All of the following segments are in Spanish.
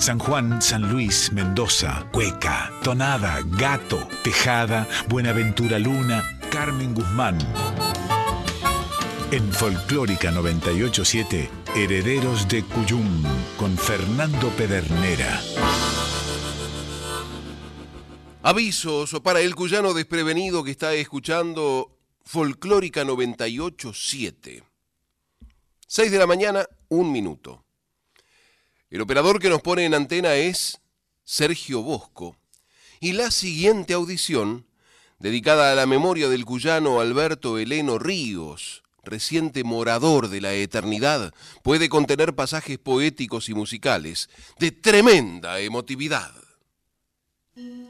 San Juan, San Luis, Mendoza, Cueca, Tonada, Gato, Tejada, Buenaventura Luna, Carmen Guzmán. En Folclórica 987, Herederos de Cuyum, con Fernando Pedernera. Avisos para el cuyano desprevenido que está escuchando Folclórica 987. 6 de la mañana, un minuto. El operador que nos pone en antena es Sergio Bosco. Y la siguiente audición, dedicada a la memoria del cuyano Alberto Heleno Ríos, reciente morador de la eternidad, puede contener pasajes poéticos y musicales de tremenda emotividad. En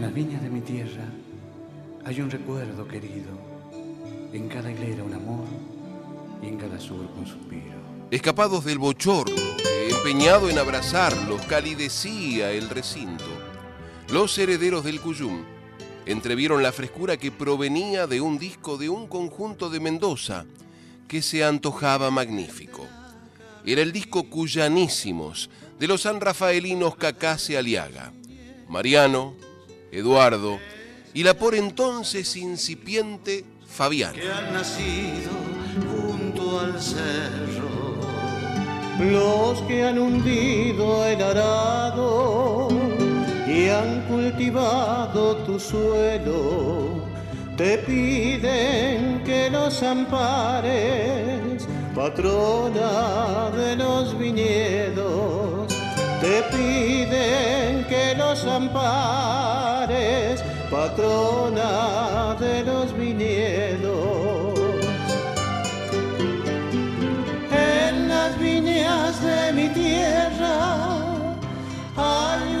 las viñas de mi tierra hay un recuerdo querido, en cada hilera un amor y en cada surco un suspiro. Escapados del bochorno, empeñado en abrazarlos, calidecía el recinto. Los herederos del Cuyum entrevieron la frescura que provenía de un disco de un conjunto de Mendoza que se antojaba magnífico. Era el disco Cuyanísimos de los sanrafaelinos Cacase Aliaga. Mariano, Eduardo y la por entonces incipiente Fabián. Que han nacido junto al los que han hundido el arado y han cultivado tu suelo, te piden que los ampares, patrona de los viñedos, te piden que los ampares, patrona de los viñedos. Mi tierra hay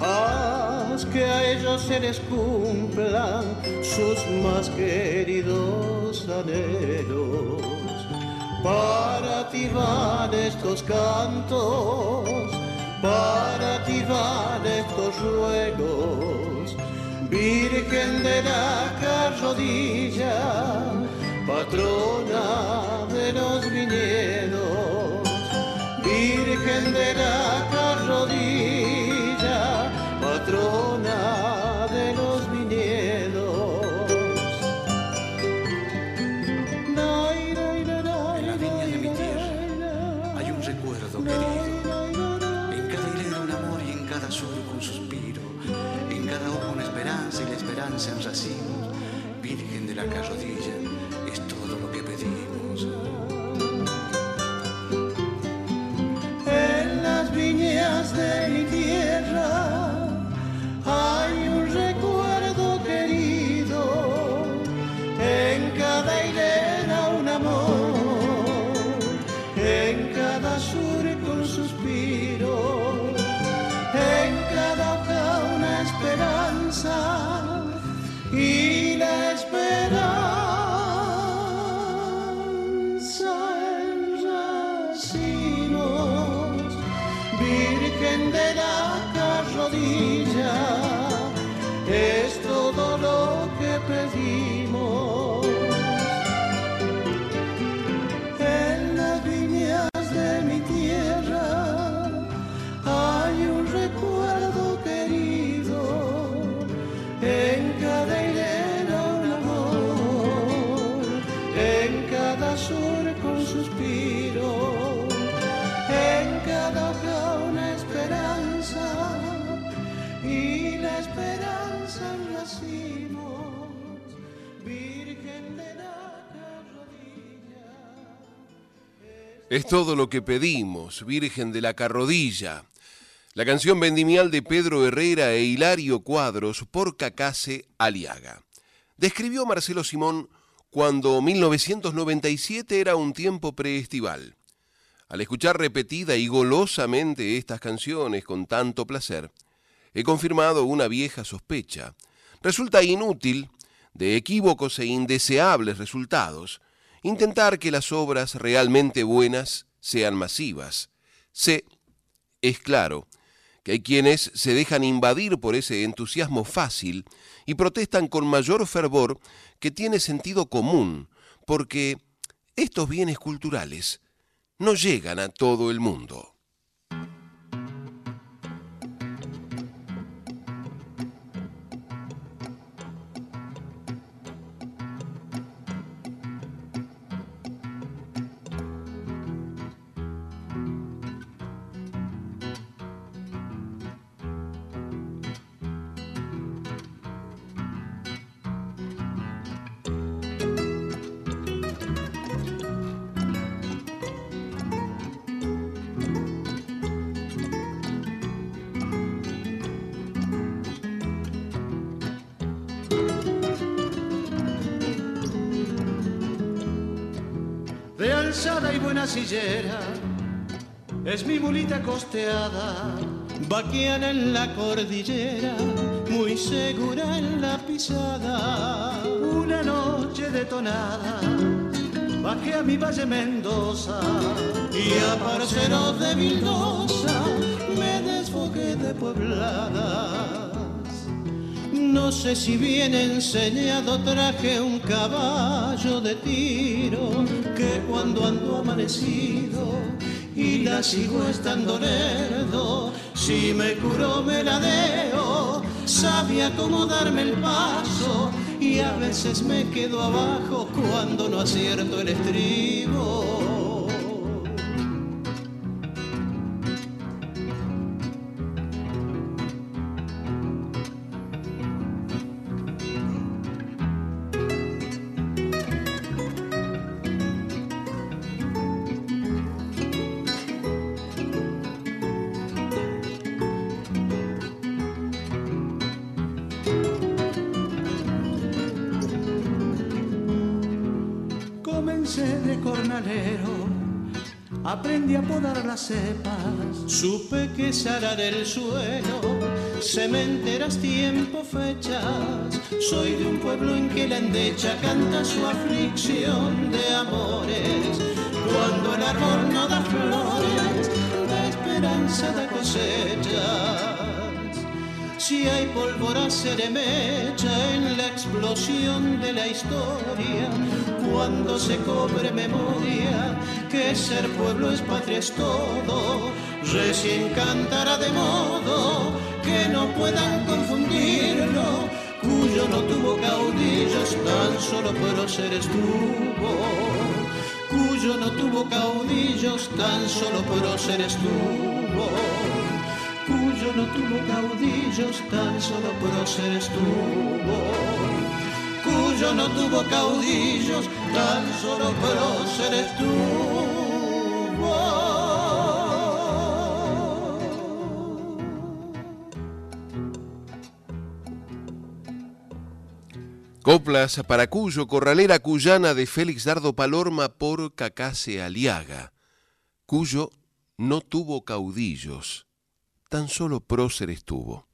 Haz que a ellos se les cumplan sus más queridos anhelos. Para ti van estos cantos, para ti van estos ruegos. Virgen de la carrodilla, patrona de los viñedos, Virgen de la carrodilla, Es todo lo que pedimos, Virgen de la Carrodilla. La canción vendimial de Pedro Herrera e Hilario Cuadros por Cacase Aliaga. Describió Marcelo Simón cuando 1997 era un tiempo preestival. Al escuchar repetida y golosamente estas canciones con tanto placer, he confirmado una vieja sospecha. Resulta inútil, de equívocos e indeseables resultados, intentar que las obras realmente buenas sean masivas. Sé, es claro, que hay quienes se dejan invadir por ese entusiasmo fácil y protestan con mayor fervor que tiene sentido común, porque estos bienes culturales no llegan a todo el mundo. Es mi mulita costeada, vaqueana en la cordillera, muy segura en la pisada. Una noche detonada, bajé a mi valle Mendoza y a parceros de Vildosa me desfogué de pobladas. No sé si bien enseñado traje un caballo de tiro que cuando ando amanecido y la sigo estando lerdo, si me curo me la deo, sabe acomodarme el paso y a veces me quedo abajo cuando no acierto el estribo. Las supe que sarar el suelo, cementeras, tiempo, fechas. Soy de un pueblo en que la endecha canta su aflicción de amores, cuando el árbol no da flores, da esperanza, da cosechas. Si hay pólvora se mecha en la explosión de la historia, cuando se cobre memoria, que ser pueblo es patria es todo, recién cantará de modo que no puedan confundirlo, cuyo no tuvo caudillos, tan solo próceres tuvo, cuyo no tuvo caudillos, tan solo próceres tuvo cuyo no tuvo caudillos, tan solo próceres tuvo. Cuyo no tuvo caudillos, tan solo próceres tuvo. Coplas para Cuyo, Corralera Cuyana de Félix Dardo Palorma por Cacase Aliaga. Cuyo no tuvo caudillos, tan solo próceres tuvo.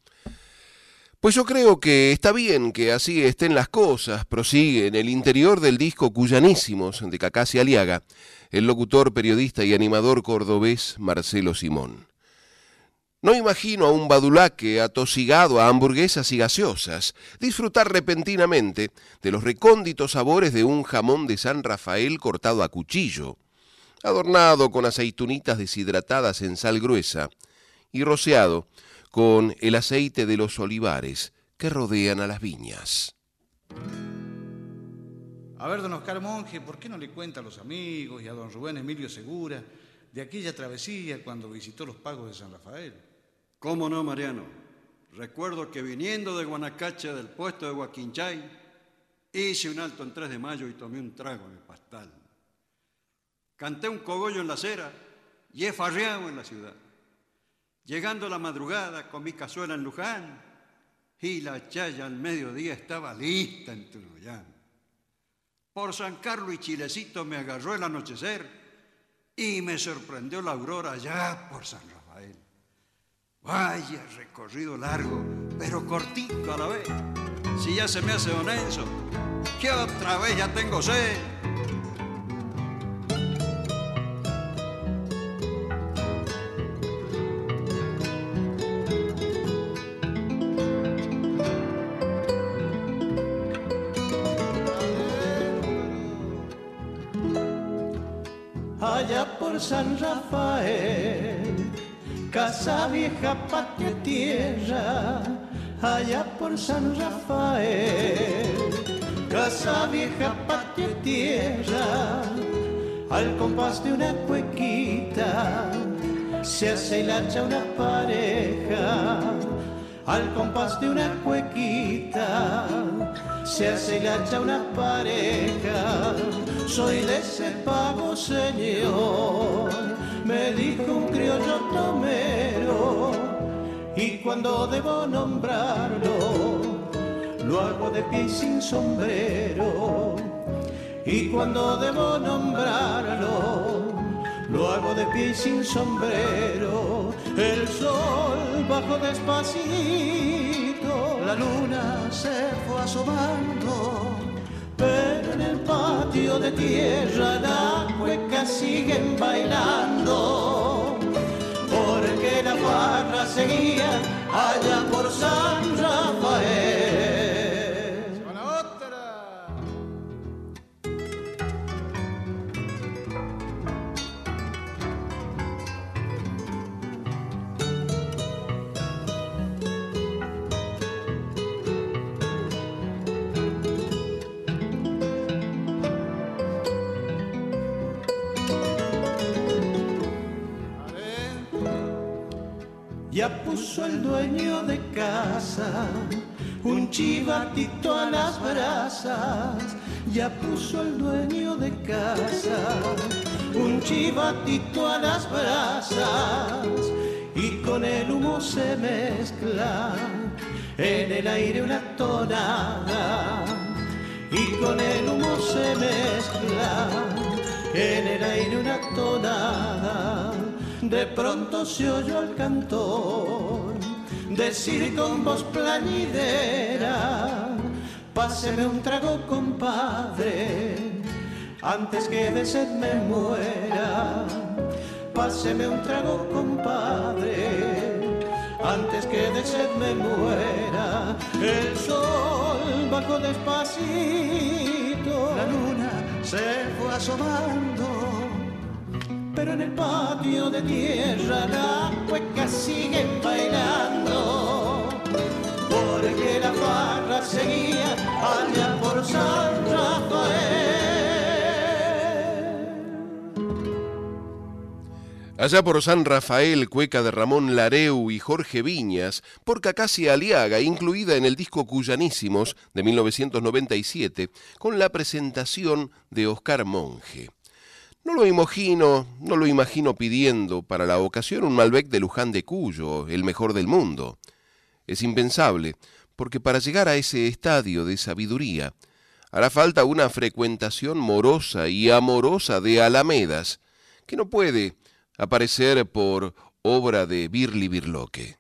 Pues yo creo que está bien que así estén las cosas, prosigue en el interior del disco Cuyanísimos de Cacase Aliaga, el locutor, periodista y animador cordobés Marcelo Simón. No imagino a un badulaque atosigado a hamburguesas y gaseosas disfrutar repentinamente de los recónditos sabores de un jamón de San Rafael cortado a cuchillo, adornado con aceitunitas deshidratadas en sal gruesa y rociado con el aceite de los olivares que rodean a las viñas. A ver, don Oscar Monje, ¿por qué no le cuenta a los amigos y a don Rubén Emilio Segura de aquella travesía cuando visitó los pagos de San Rafael? ¿Cómo no, Mariano? Recuerdo que viniendo de Guanacacha del puesto de Huaquinchay, hice un alto en 3 de mayo y tomé un trago en el pastal. Canté un cogollo en la acera y he farreado en la ciudad. Llegando la madrugada con mi cazuela en Luján y la chaya al mediodía estaba lista en Tunuyán. Por San Carlos y Chilecito me agarró el anochecer y me sorprendió la aurora allá por San Rafael. Vaya recorrido largo, pero cortito a la vez. Si ya se me hace honesto, que otra vez ya tengo sed. San Rafael, casa vieja, patio tierra, allá por San Rafael, casa vieja, patio tierra, al compás de una cuequita, se hace la hacha una pareja, al compás de una cuequita, se hace la hacha una pareja soy de ese pago, señor, me dijo un criollo tomero, y cuando debo nombrarlo, lo hago de pie sin sombrero, y cuando debo nombrarlo, lo hago de pie sin sombrero, el sol bajo despacito, la luna se fue asomando pero en el patio de tierra las cuecas siguen bailando, porque la barra seguía allá por San Rafael. Puso el dueño de casa un chivatito a las brasas. Ya puso el dueño de casa un chivatito a las brasas. Y con el humo se mezcla en el aire una tonada. Y con el humo se mezcla en el aire una tonada de pronto se oyó al cantor decir con voz plañidera, páseme un trago compadre, antes que de sed me muera, páseme un trago compadre, antes que de sed me muera, el sol bajó despacito, la luna se fue asomando pero en el patio de tierra las cuecas siguen bailando, porque la farra seguía allá por San Rafael. Allá por San Rafael, cueca de Ramón Lareu y Jorge Viñas, por Cacasia Aliaga, incluida en el disco Cuyanísimos de 1997, con la presentación de Oscar Monge. No lo imagino, no lo imagino pidiendo para la ocasión un Malbec de Luján de Cuyo, el mejor del mundo. Es impensable, porque para llegar a ese estadio de sabiduría hará falta una frecuentación morosa y amorosa de alamedas, que no puede aparecer por obra de Birli Birloque.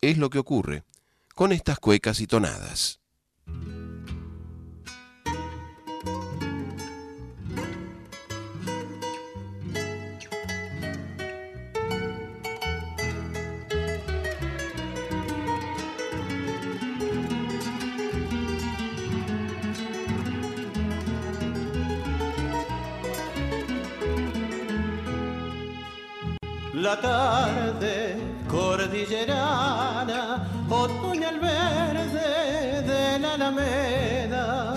Es lo que ocurre con estas cuecas y tonadas. La tarde cordillerana, otoño al verde de la alameda,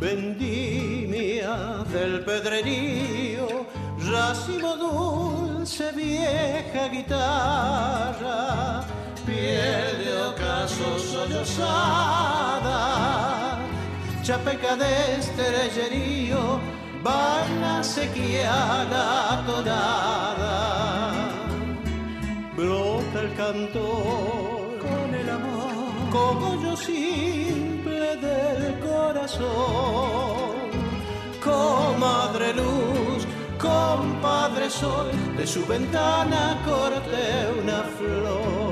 bendito Niña del pedrerío, racimo dulce, vieja guitarra, piel de ocaso sollozada, chapeca de estrellerío, sequía la tonada. Brota el cantor con el amor, como yo simple del corazón. Comadre luz, compadre sol, de su ventana corté una flor.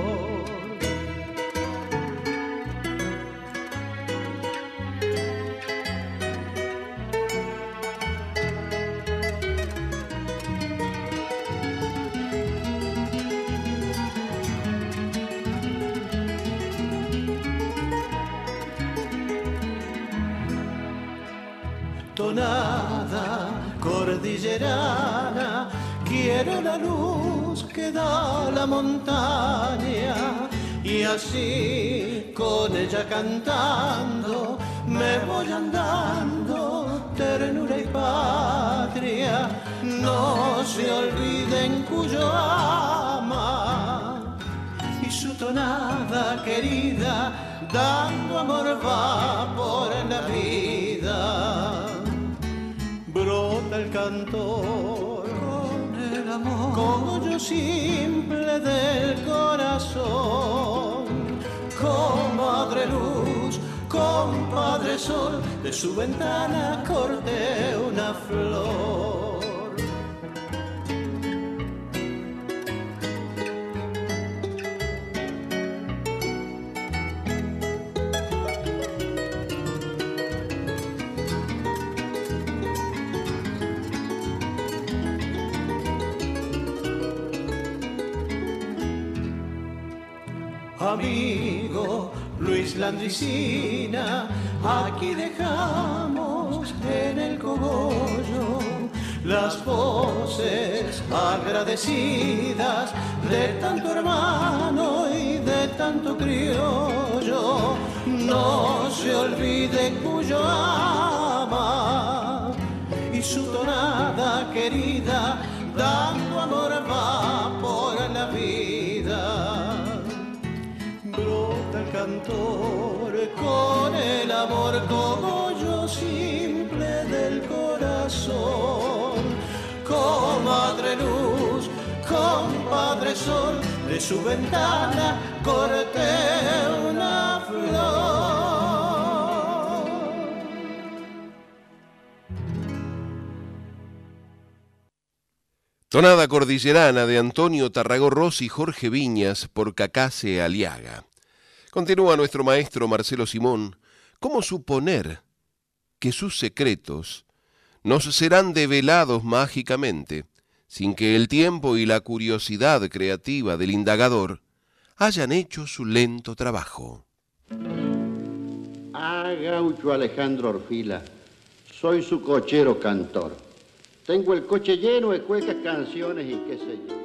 Cordillerana, quiero la luz que da la montaña. Y así con ella cantando me voy andando, ternura y patria, no se olviden cuyo ama y su tonada querida, dando amor va por la vida brota el cantor. Con el amor, como yo simple del corazón, comadre luz, compadre sol, de su ventana corté una flor. Amigo Luis Landricina, aquí dejamos en el cogollo las voces agradecidas de tanto hermano y de tanto criollo. No se olvide cuyo ama y su tonada querida, dando amor va cantor con el amor como yo simple del corazón. Comadre luz, compadre sol, de su ventana corté una flor. Tonada cordillerana de Antonio Tarragorros y Jorge Viñas por Cacase Aliaga. Continúa nuestro maestro Marcelo Simón, ¿cómo suponer que sus secretos nos serán develados mágicamente sin que el tiempo y la curiosidad creativa del indagador hayan hecho su lento trabajo? Ah, gaucho Alejandro Orfila, soy su cochero cantor. Tengo el coche lleno de cuecas, canciones y qué sé yo.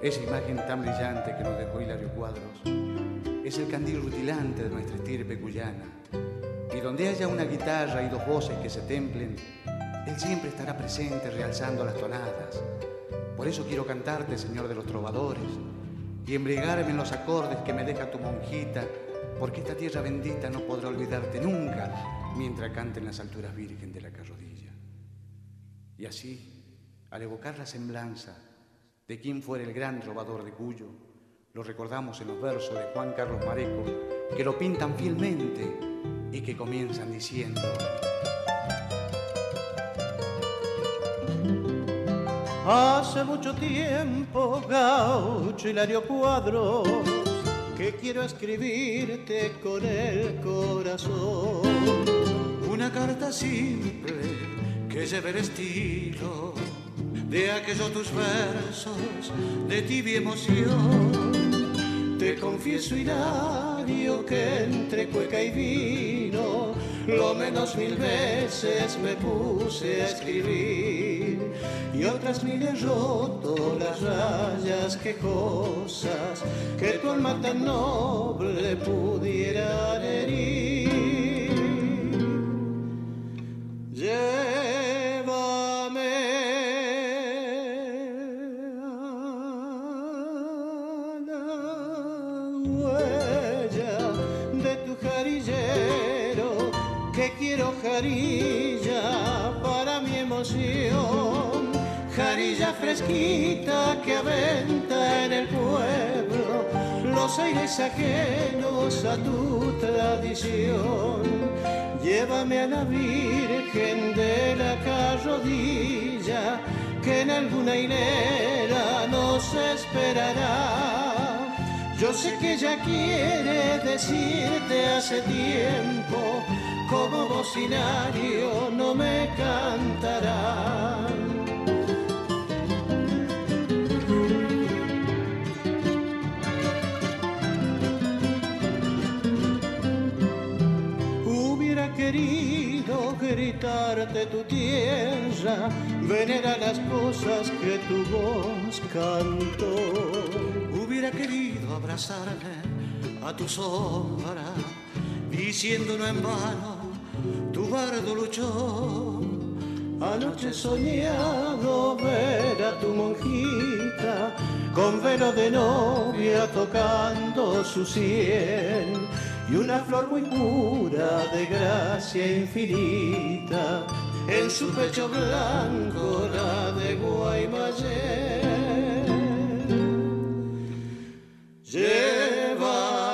Esa imagen tan brillante que nos dejó Hilario Cuadros es el candil rutilante de nuestra estirpe cuyana. Y donde haya una guitarra y dos voces que se templen, él siempre estará presente realzando las tonadas. Por eso quiero cantarte, Señor de los trovadores, y embriagarme en los acordes que me deja tu monjita, porque esta tierra bendita no podrá olvidarte nunca mientras cante en las alturas virgen de la carrodilla. Y así, al evocar la semblanza, de quién fuera el gran robador de Cuyo, lo recordamos en los versos de Juan Carlos Mareco, que lo pintan fielmente y que comienzan diciendo... Hace mucho tiempo, gaucho Hilario Cuadros, que quiero escribirte con el corazón. Una carta simple que lleve el estilo de aquellos tus versos de tibia emoción. Te confieso, Hilario, que entre cueca y vino, lo menos mil veces me puse a escribir. Y otras mil he roto las rayas quejosas que tu alma tan noble pudiera herir. Los aires ajenos a tu tradición. Llévame a la Virgen de la Carrodilla, que en alguna hilera nos esperará yo sé que ella quiere decirte hace tiempo, como bocinario no me cantará. Querido gritarte tu tierra, venera las cosas que tu voz cantó hubiera querido abrazarme a tu sombra, diciendo no en vano, tu bardo luchó. Anoche soñado ver a tu monjita con velo de novia tocando su sien y una flor muy pura de gracia infinita en su pecho blanco la de Guaymallén. Llévame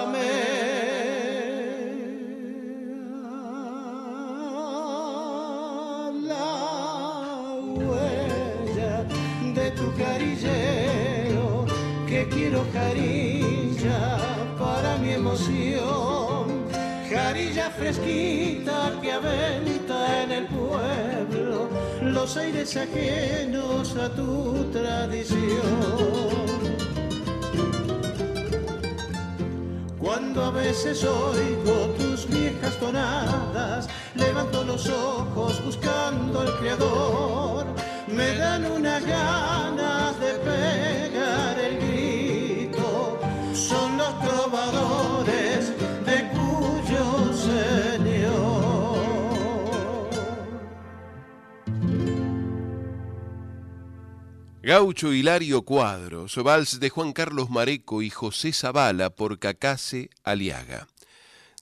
fresquita que aventa en el pueblo los aires ajenos a tu tradición. Cuando a veces oigo tus viejas tonadas, levanto los ojos buscando al Creador, me dan una gana de pegar el grito. Son los trovadores Gaucho Hilario Cuadros, vals de Juan Carlos Mareco y José Zavala por Cacase Aliaga.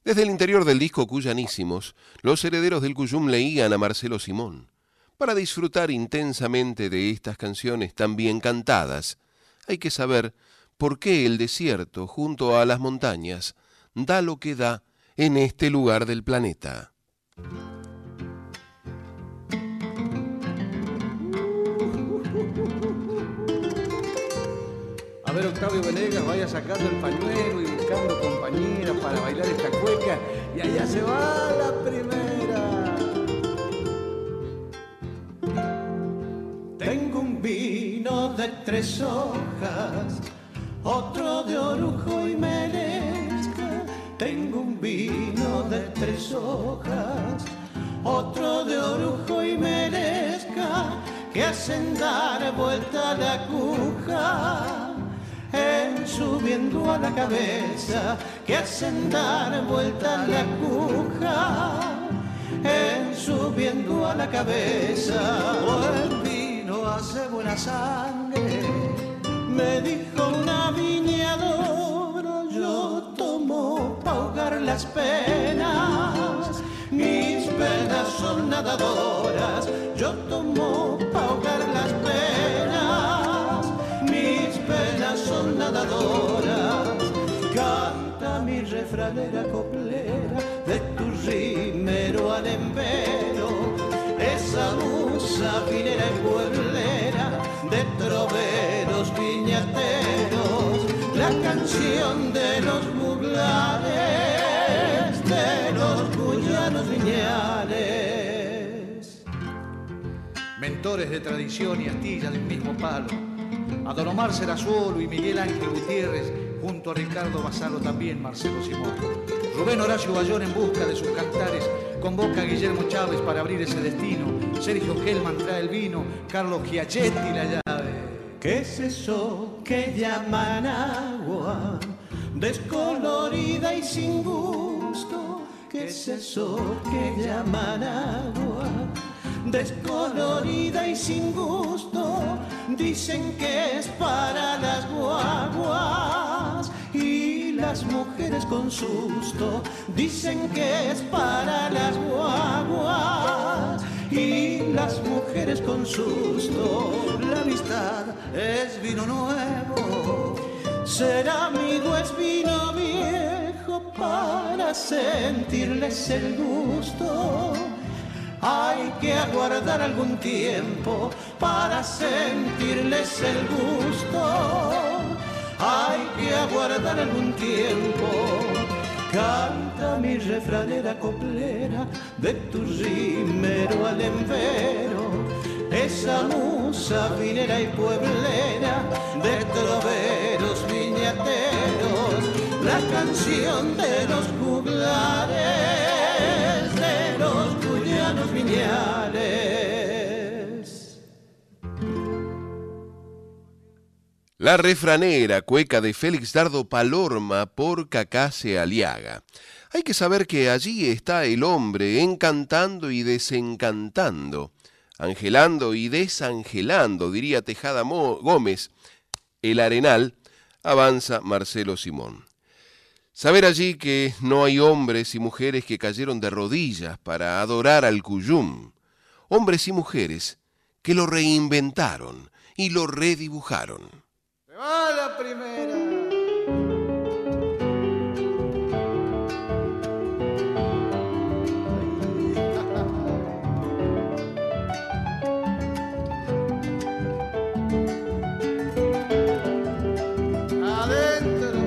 Desde el interior del disco Cuyanísimos, los herederos del Cuyum leían a Marcelo Simón. Para disfrutar intensamente de estas canciones tan bien cantadas, hay que saber por qué el desierto, junto a las montañas, da lo que da en este lugar del planeta. Octavio Venegas, vaya sacando el pañuelo y buscando compañeras para bailar esta cueca. Y allá se va la primera. Tengo un vino de tres hojas, otro de orujo y merezca. Tengo un vino de tres hojas, otro de orujo y merezca, que hacen dar vuelta la cuja en subiendo a la cabeza que hacen dar vuelta la cuja en subiendo a la cabeza. El vino hace buena sangre me dijo una viñadora yo tomo para ahogar las penas mis penas son nadadoras refranera coplera de tu rimero al esa musa finera y pueblera de troveros viñateros, la canción de los muglares, de los cuyanos viñales. Mentores de tradición y astilla del mismo palo. A Don Omar y Miguel Ángel Gutiérrez, junto a Ricardo Basalo también Marcelo Simón. Rubén Horacio Bayón en busca de sus cantares convoca a Guillermo Chávez para abrir ese destino. Sergio Hellman trae el vino, Carlos Giachetti la llave. ¿Qué es eso que llaman agua? Descolorida y sin gusto. ¿Qué es eso que llaman agua? descolorida y sin gusto. Dicen que es para las guaguas las mujeres con susto. Dicen que es para las guaguas y las mujeres con susto. La amistad es vino nuevo, ser amigo es vino viejo para sentirles el gusto. Hay que aguardar algún tiempo para sentirles el gusto. Hay que aguardar algún tiempo. Canta mi refranera coplera de tu rimero al envero, esa musa vinera y pueblera de troveros viñateros, la canción de los juglares, de los cuyanos viñales. La refranera cueca de Félix Dardo Palorma por Cacase Aliaga. Hay que saber que allí está el hombre encantando y desencantando, angelando y desangelando, diría Tejada Gómez. El arenal avanza Marcelo Simón. Saber allí que no hay hombres y mujeres que cayeron de rodillas para adorar al Cuyum, hombres y mujeres que lo reinventaron y lo redibujaron. Va la primera. Adentro.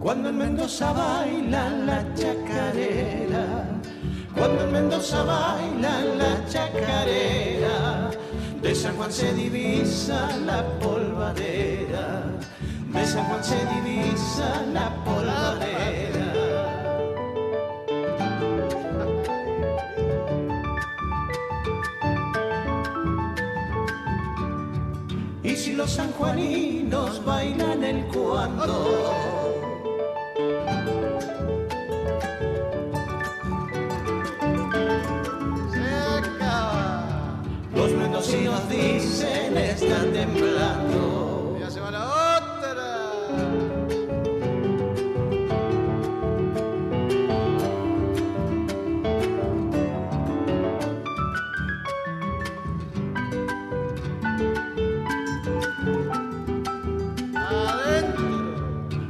Cuando en Mendoza bailan la chacarera, cuando en Mendoza bailan la chacarera, de San Juan se divisa la polvadera, de San Juan se divisa la polvadera. Y si los sanjuaninos bailan el cuando, los mendocinos dicen están temblando. Ya se va la otra.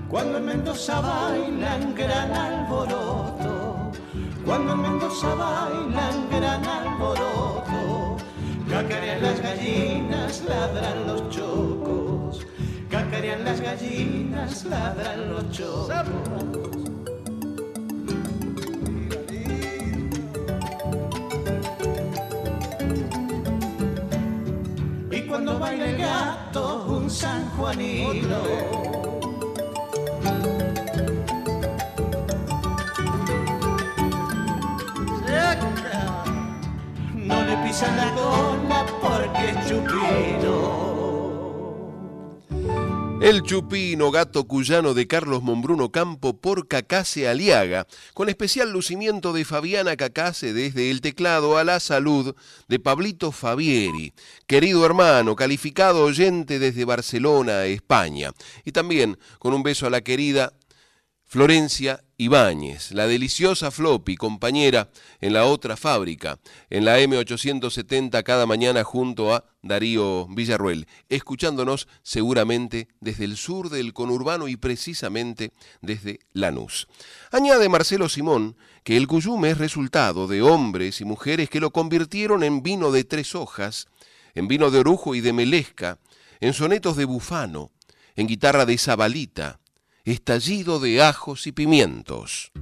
Cuando en Mendoza bailan gran alboroto, cuando en Mendoza bailan gran alboroto, cacarean las gallinas, ladran los chocos, cacarean las gallinas, ladran los chocos. Y cuando baila el gato, un sanjuanino. Porque chupino. El Chupino, gato cuyano de Carlos Mombruno Campo por Cacase Aliaga, con especial lucimiento de Fabiana Cacase desde el teclado a la salud de Pablito Fabieri, querido hermano, calificado oyente desde Barcelona, España, y también con un beso a la querida Florencia Ibáñez, la deliciosa Floppy, compañera en la otra fábrica, en la M870 cada mañana junto a Darío Villarruel, escuchándonos seguramente desde el sur del conurbano y precisamente desde Lanús. Añade Marcelo Simón que el cuyum es resultado de hombres y mujeres que lo convirtieron en vino de tres hojas, en vino de orujo y de melesca, en sonetos de bufano, en guitarra de zabalita, estallido de ajos y pimientos.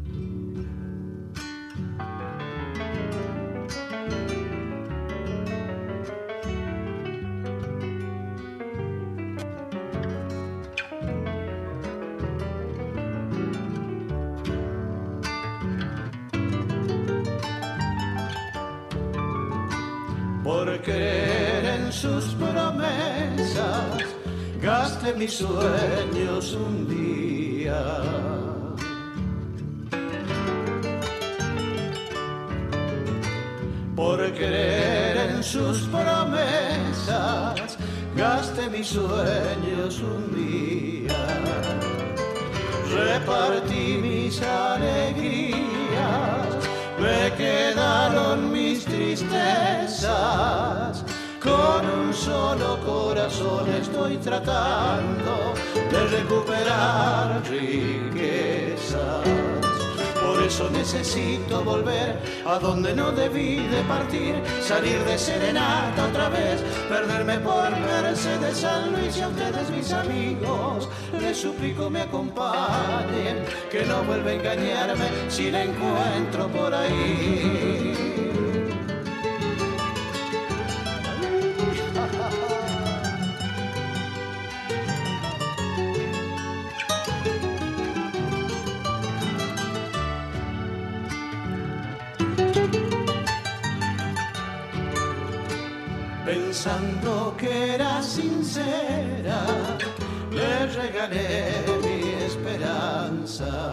Por creer en sus promesas, gaste mis sueños un día. Por creer en sus promesas, gaste mis sueños un día. Repartí mis alegrías, me quedaron mis tristezas. Con un solo corazón estoy tratando de recuperar riquezas. Por eso necesito volver a donde no debí de partir, salir de serenata otra vez, perderme por Mercedes San Luis y a ustedes mis amigos. Les suplico me acompañen, que no vuelva a engañarme si la encuentro por ahí. Le regalé mi esperanza.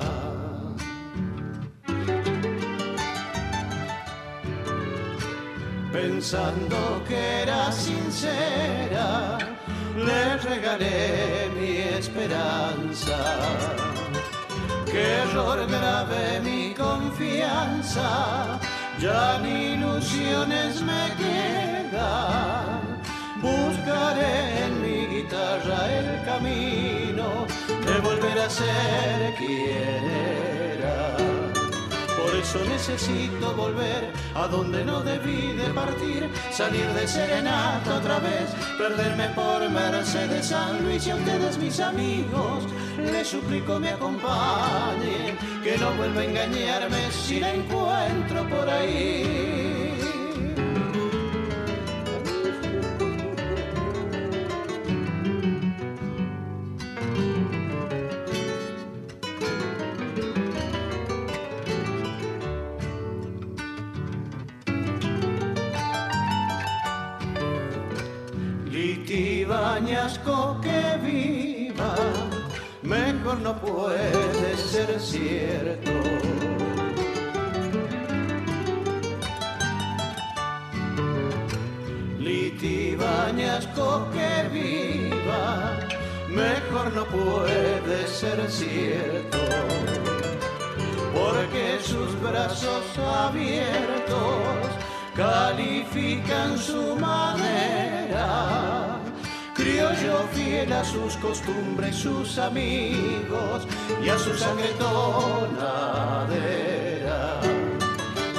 Pensando que era sincera, le regalé mi esperanza. Qué error grave mi confianza, ya ni ilusiones me quedan. Buscaré en mi guitarra el camino de volver a ser quien era. Por eso necesito volver a donde no debí de partir, salir de serenata otra vez, perderme por Mercedes San Luis y a ustedes mis amigos. Les suplico me acompañen, que no vuelva a engañarme si la encuentro por ahí. Mejor no puede ser cierto. Litibañasco que viva, mejor no puede ser cierto. Porque sus brazos abiertos califican su manera. Criollo fiel a sus costumbres, sus amigos y a su sangre tonadera.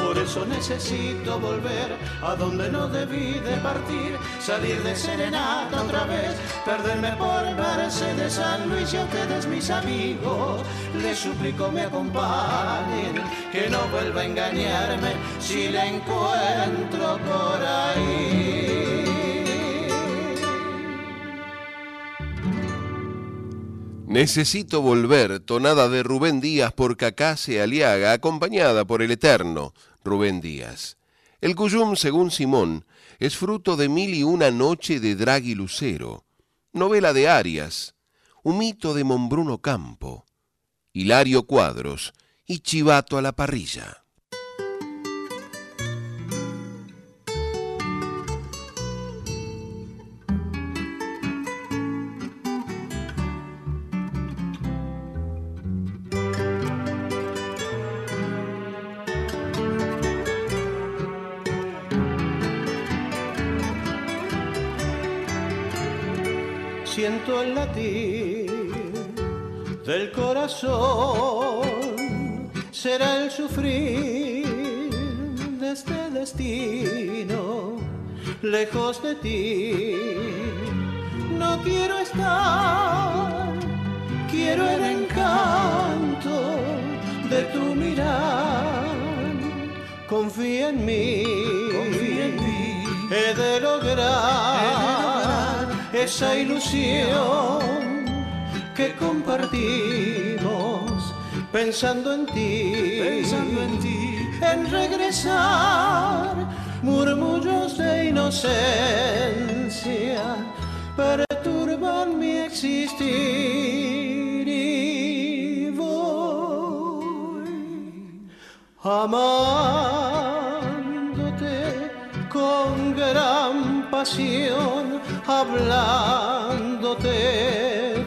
Por eso necesito volver a donde no debí de partir, salir de serenata otra vez, perderme por Mercedes San Luis y a ustedes mis amigos. Les suplico me acompañen, que no vuelva a engañarme si la encuentro por ahí. Necesito volver, tonada de Rubén Díaz por Cacase Aliaga, acompañada por el eterno Rubén Díaz. El Cuyum, según Simón, es fruto de Mil y una noche de Draghi Lucero, novela de Arias, un mito de Monbruno Campo, Hilario Cuadros y Chivato a la parrilla. Latir del corazón, será el sufrir de este destino, lejos de ti. No quiero estar, quiero el encanto de tu mirar. Confía en mí, confía en mí. He de lograr esa ilusión que compartimos pensando en ti, pensando en ti, en regresar, murmullos de inocencia perturban mi existir y voy amándote con gran pasión, hablándote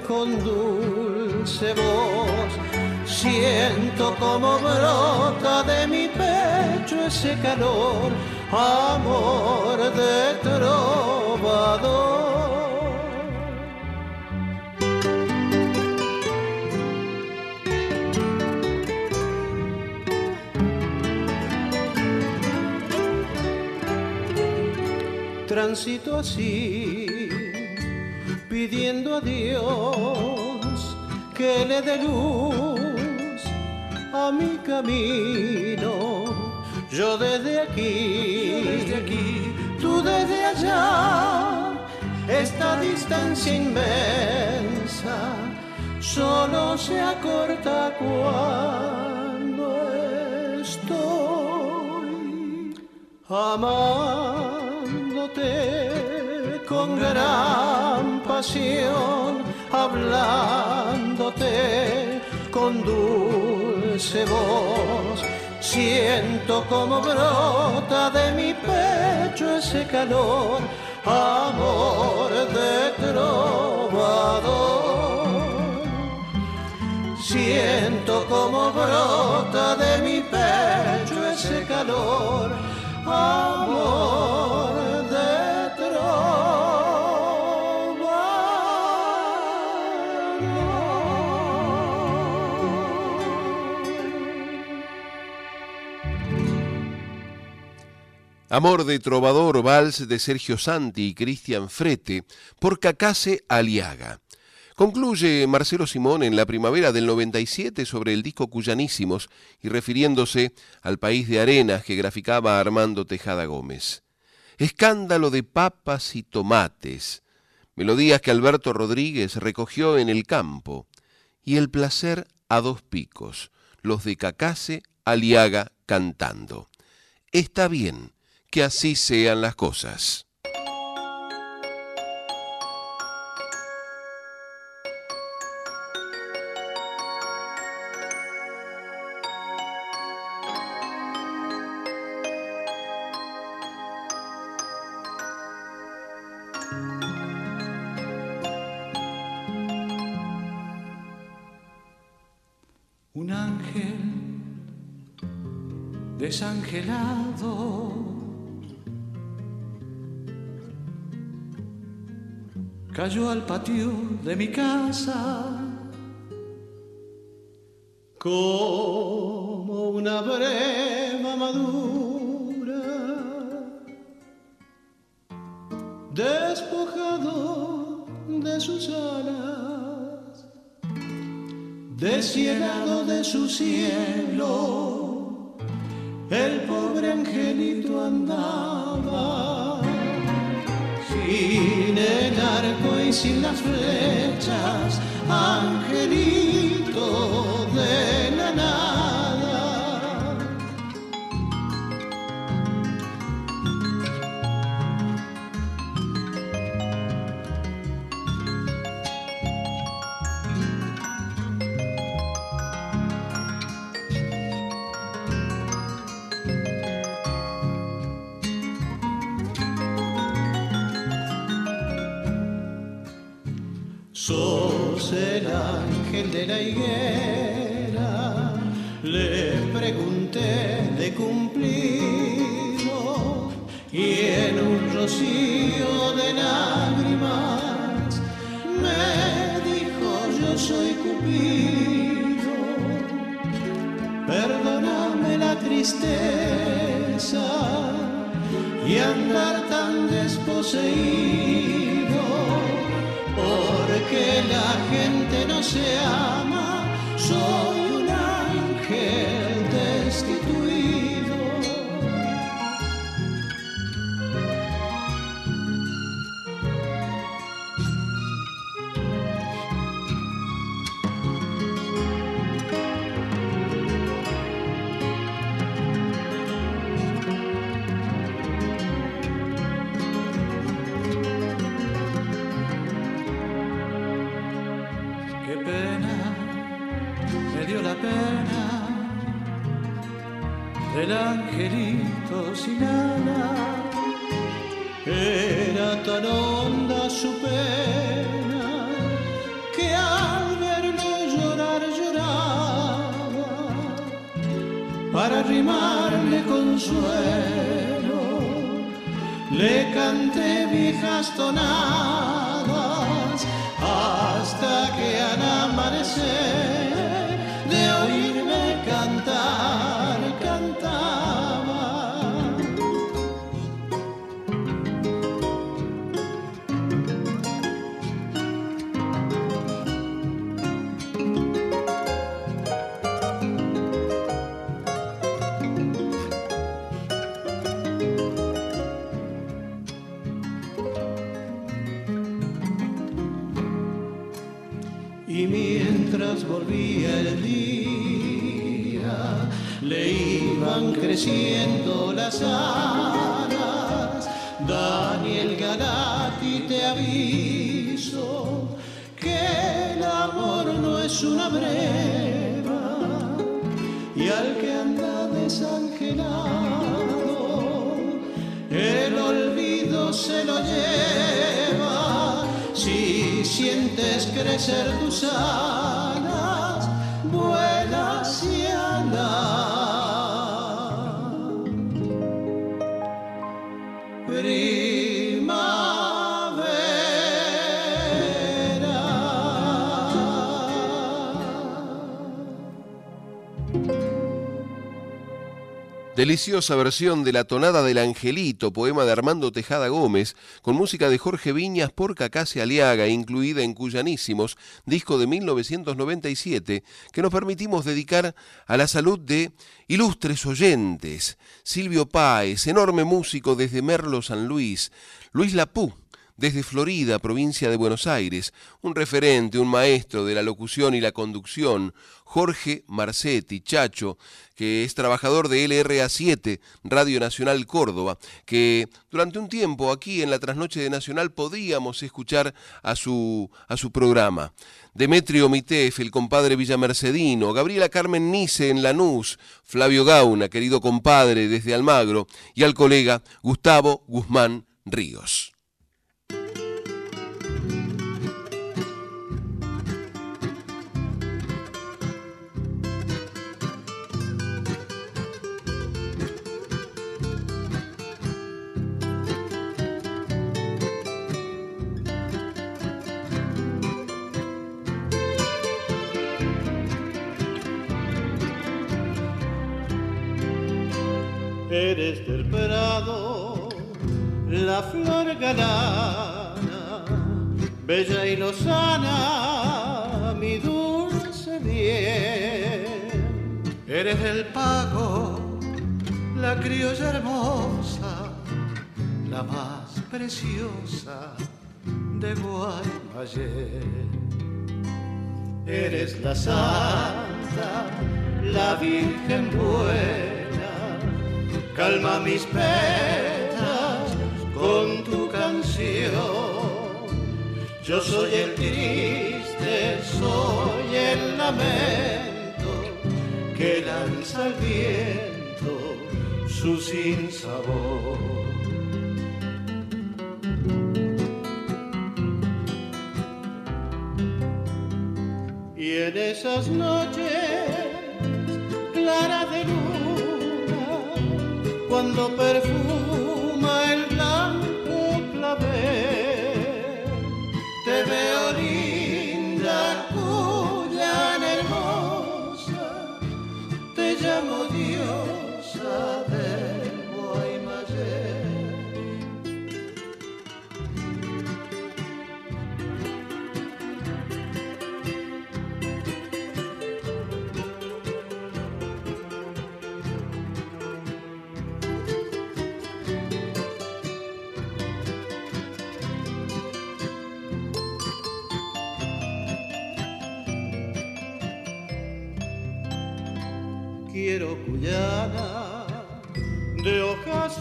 con dulce voz. Siento como brota de mi pecho ese calor, amor de trovador. Transito así, pidiendo a Dios que le dé luz a mi camino. Yo desde aquí, desde aquí, tú desde allá, esta distancia inmensa solo se acorta cuando estoy amándote con gran pasión, hablándote con dulce voz. Siento como brota de mi pecho ese calor, amor de trovador. Siento como brota de mi pecho ese calor, amor Amor de Trovador, vals de Sergio Santi y Cristian Frete, por Cacase Aliaga. Concluye Marcelo Simón en la primavera del 97 sobre el disco Cuyanísimos y refiriéndose al país de arenas que graficaba Armando Tejada Gómez. Escándalo de papas y tomates, melodías que Alberto Rodríguez recogió en el campo, y el placer a dos picos, los de Cacase Aliaga cantando. Está bien que así sean las cosas. Un ángel desangelado cayó al patio de mi casa como una breva madura, despojado de sus alas, deshielado de su cielo, el pobre angelito andaba sin el arco y sin las flechas, angelito y al que anda desangelado, el olvido se lo lleva. Si sientes crecer tus alas, vuela Deliciosa versión de La tonada del angelito, poema de Armando Tejada Gómez, con música de Jorge Viñas por Cacase Aliaga, incluida en Cuyanísimos, disco de 1997, que nos permitimos dedicar a la salud de ilustres oyentes. Silvio Páez, enorme músico desde Merlo San Luis, Luis Lapú, desde Florida, provincia de Buenos Aires, un referente, un maestro de la locución y la conducción, Jorge Marcetti, Chacho, que es trabajador de LRA7, Radio Nacional Córdoba, que durante un tiempo aquí en la trasnoche de Nacional podíamos escuchar a su, a su programa. Demetrio Mitef, el compadre Villamercedino, Gabriela Carmen Nice en Lanús, Flavio Gauna, querido compadre desde Almagro, y al colega Gustavo Guzmán Ríos. Eres del prado, la flor galana, bella y lozana, mi dulce bien. Eres del pago, la criolla hermosa, la más preciosa de Guaymallén. Eres la santa, la virgen buena, calma mis penas con tu canción. Yo soy el triste, soy el lamento que lanza el viento su sinsabor. Y en esas noches claras de luna, cuando perfuma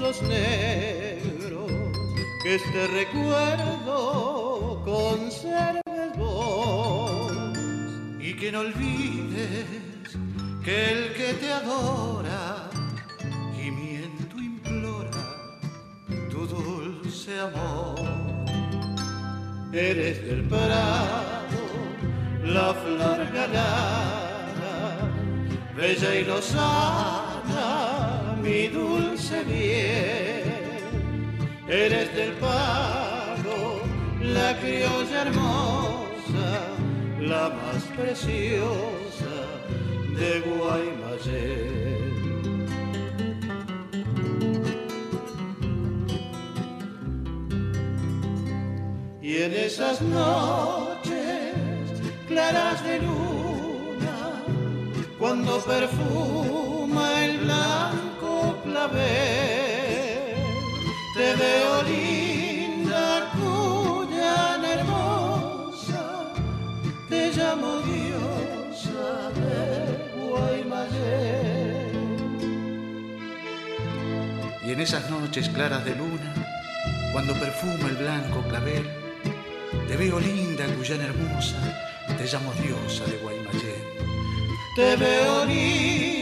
ojazos negros que este recuerdo conserves vos y que no olvides que el que te adora gimiendo implora tu dulce amor. Eres del prado, la flor galana, bella y lozana, mi dulce bien. eres del palo, la criolla hermosa, la más preciosa de Guaymallén. Y en esas noches claras de luna, cuando perfuma el te veo linda, cuya hermosa, te llamo diosa de Guaymallén. Y en esas noches claras de luna, cuando perfuma el blanco clavel, te veo linda, Guyana hermosa, te llamo diosa de Guaymallén. Te veo linda, Cuyana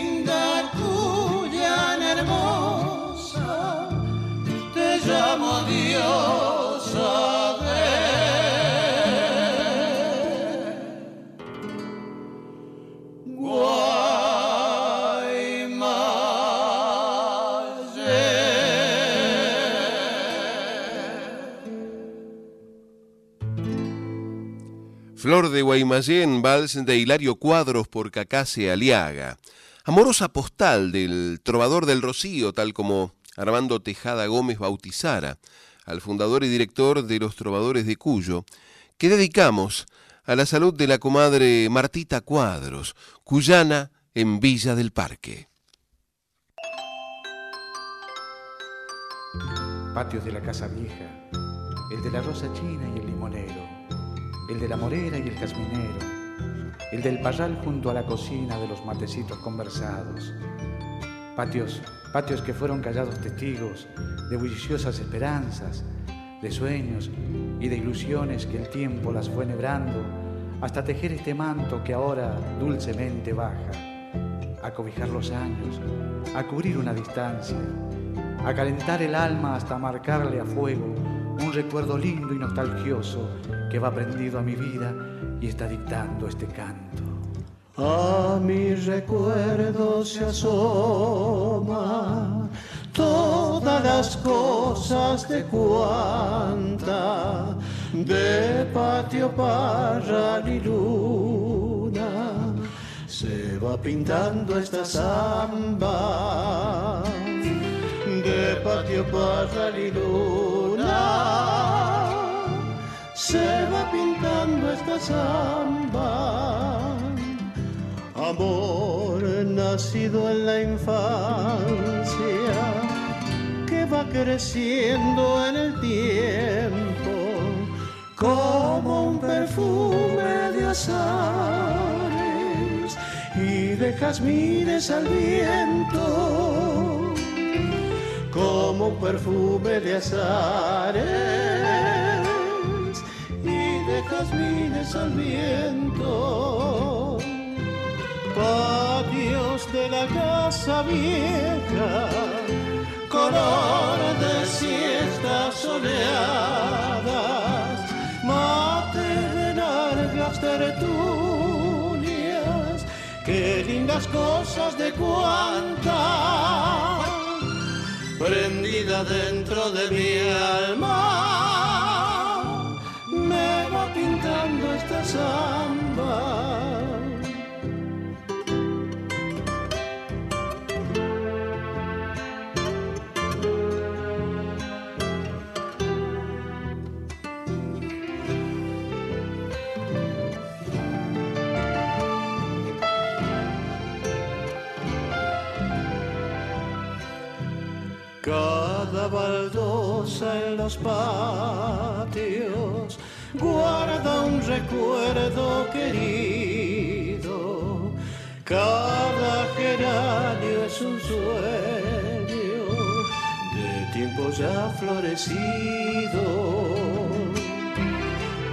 te llamo Flor de Guaymallén, vals de Hilario Cuadros por Cacase Aliaga. Amorosa postal del trovador del Rocío, tal como Armando Tejada Gómez bautizara al fundador y director de los Trovadores de Cuyo, que dedicamos a la salud de la comadre Martita Cuadros, cuyana en Villa del Parque. Patios de la casa vieja, el de la rosa china y el limonero, el de la morera y el jazminero, el del parral junto a la cocina de los matecitos conversados. Patios, patios que fueron callados testigos de bulliciosas esperanzas, de sueños y de ilusiones que el tiempo las fue nebrando hasta tejer este manto que ahora dulcemente baja, a cobijar los años, a cubrir una distancia, a calentar el alma hasta marcarle a fuego un recuerdo lindo y nostalgioso que va prendido a mi vida y está dictando este canto. A mi recuerdo se asoma todas las cosas de cuanta de patio parral y luna se va pintando esta samba de patio parral y luna se va pintando esta samba. Amor nacido en la infancia que va creciendo en el tiempo como un perfume de azares y de jazmines al viento como un perfume de azares jazmines al viento. Patios de la casa vieja, color de siestas soleadas, mate de largas tertulias, qué lindas cosas de cuanta, prendida dentro de mi alma, samba. Cada baldosa en los patios guarda un recuerdo querido. Cada geranio es un sueño de tiempo ya florecido.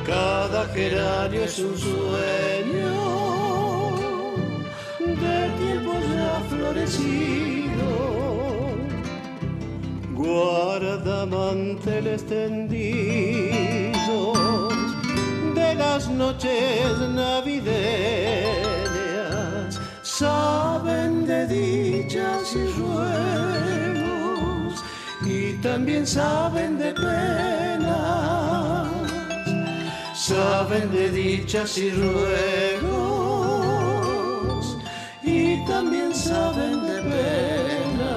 Cada geranio es un sueño de tiempo ya florecido guarda manteles tendidos de las noches navideñas, saben de dichas y ruegos y también saben de penas, saben de dichas y ruegos y también saben de penas.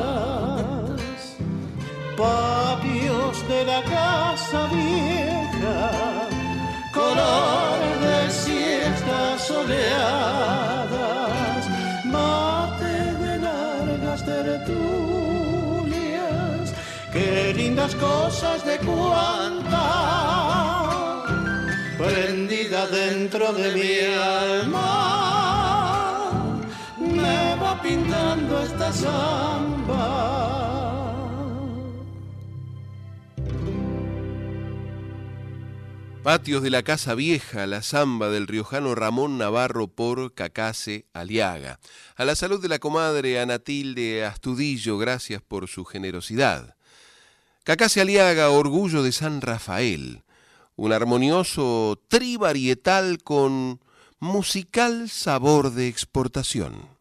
Patios de la casa vieja, color de siestas soleadas, mate de largas tertulias, qué lindas cosas de cuanta, prendida dentro de mi alma, me va pintando esta samba. Patios de la Casa Vieja, la samba del riojano Ramón Navarro por Cacase Aliaga. A la salud de la comadre Anatilde Astudillo, gracias por su generosidad. Cacase Aliaga, orgullo de San Rafael. Un armonioso trivarietal con musical sabor de exportación.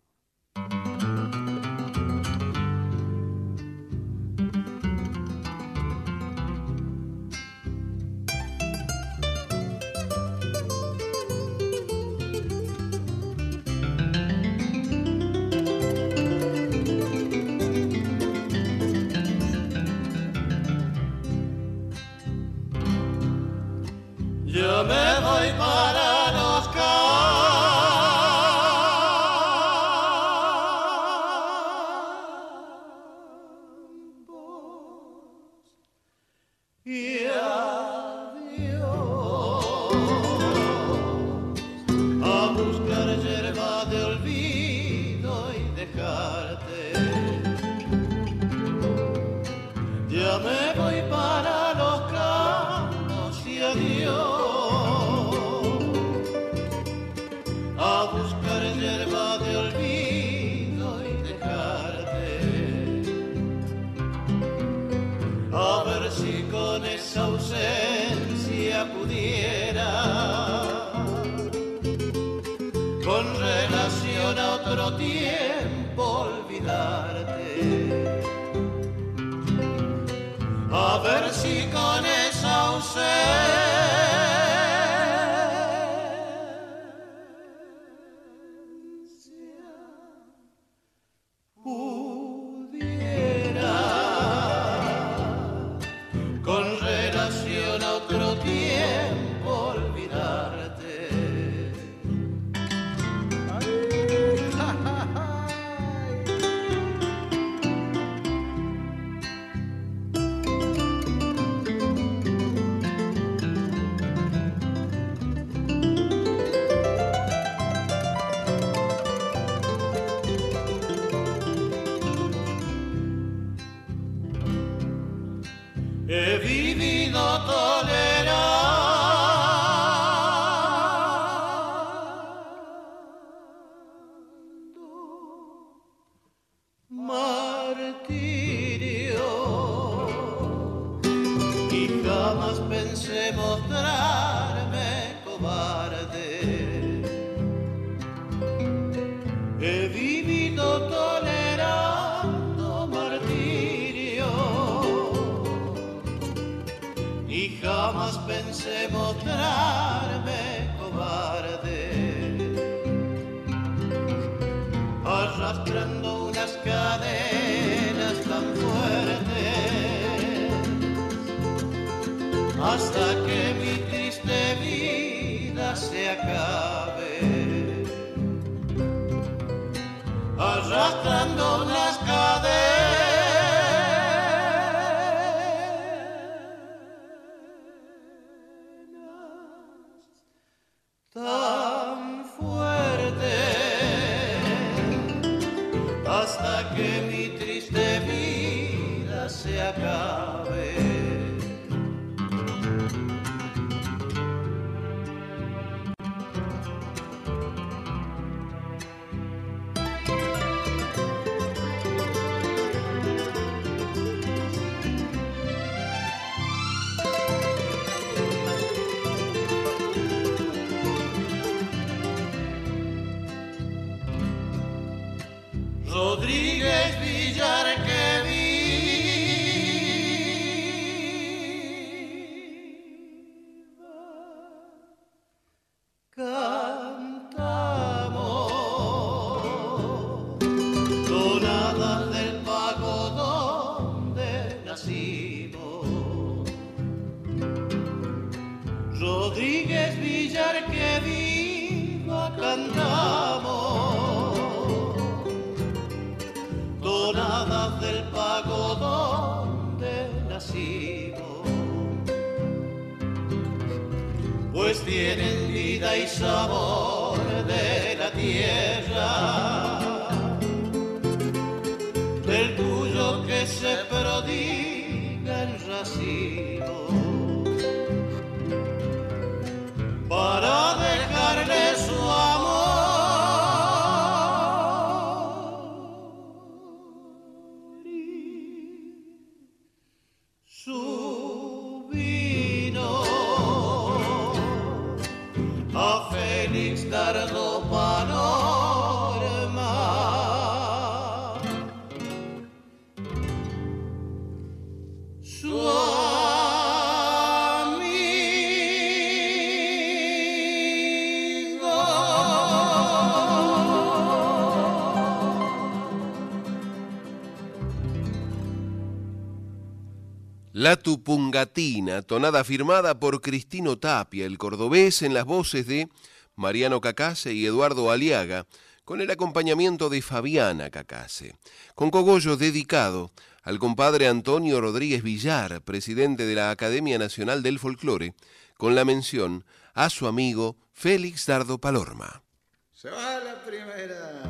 Matu Pungatina, tonada firmada por Cristino Tapia, el cordobés, en las voces de Mariano Cacase y Eduardo Aliaga, con el acompañamiento de Fabiana Cacase, con cogollo dedicado al compadre Antonio Rodríguez Villar, presidente de la Academia Nacional del Folclore, con la mención a su amigo Félix Dardo Palorma. Se va la primera.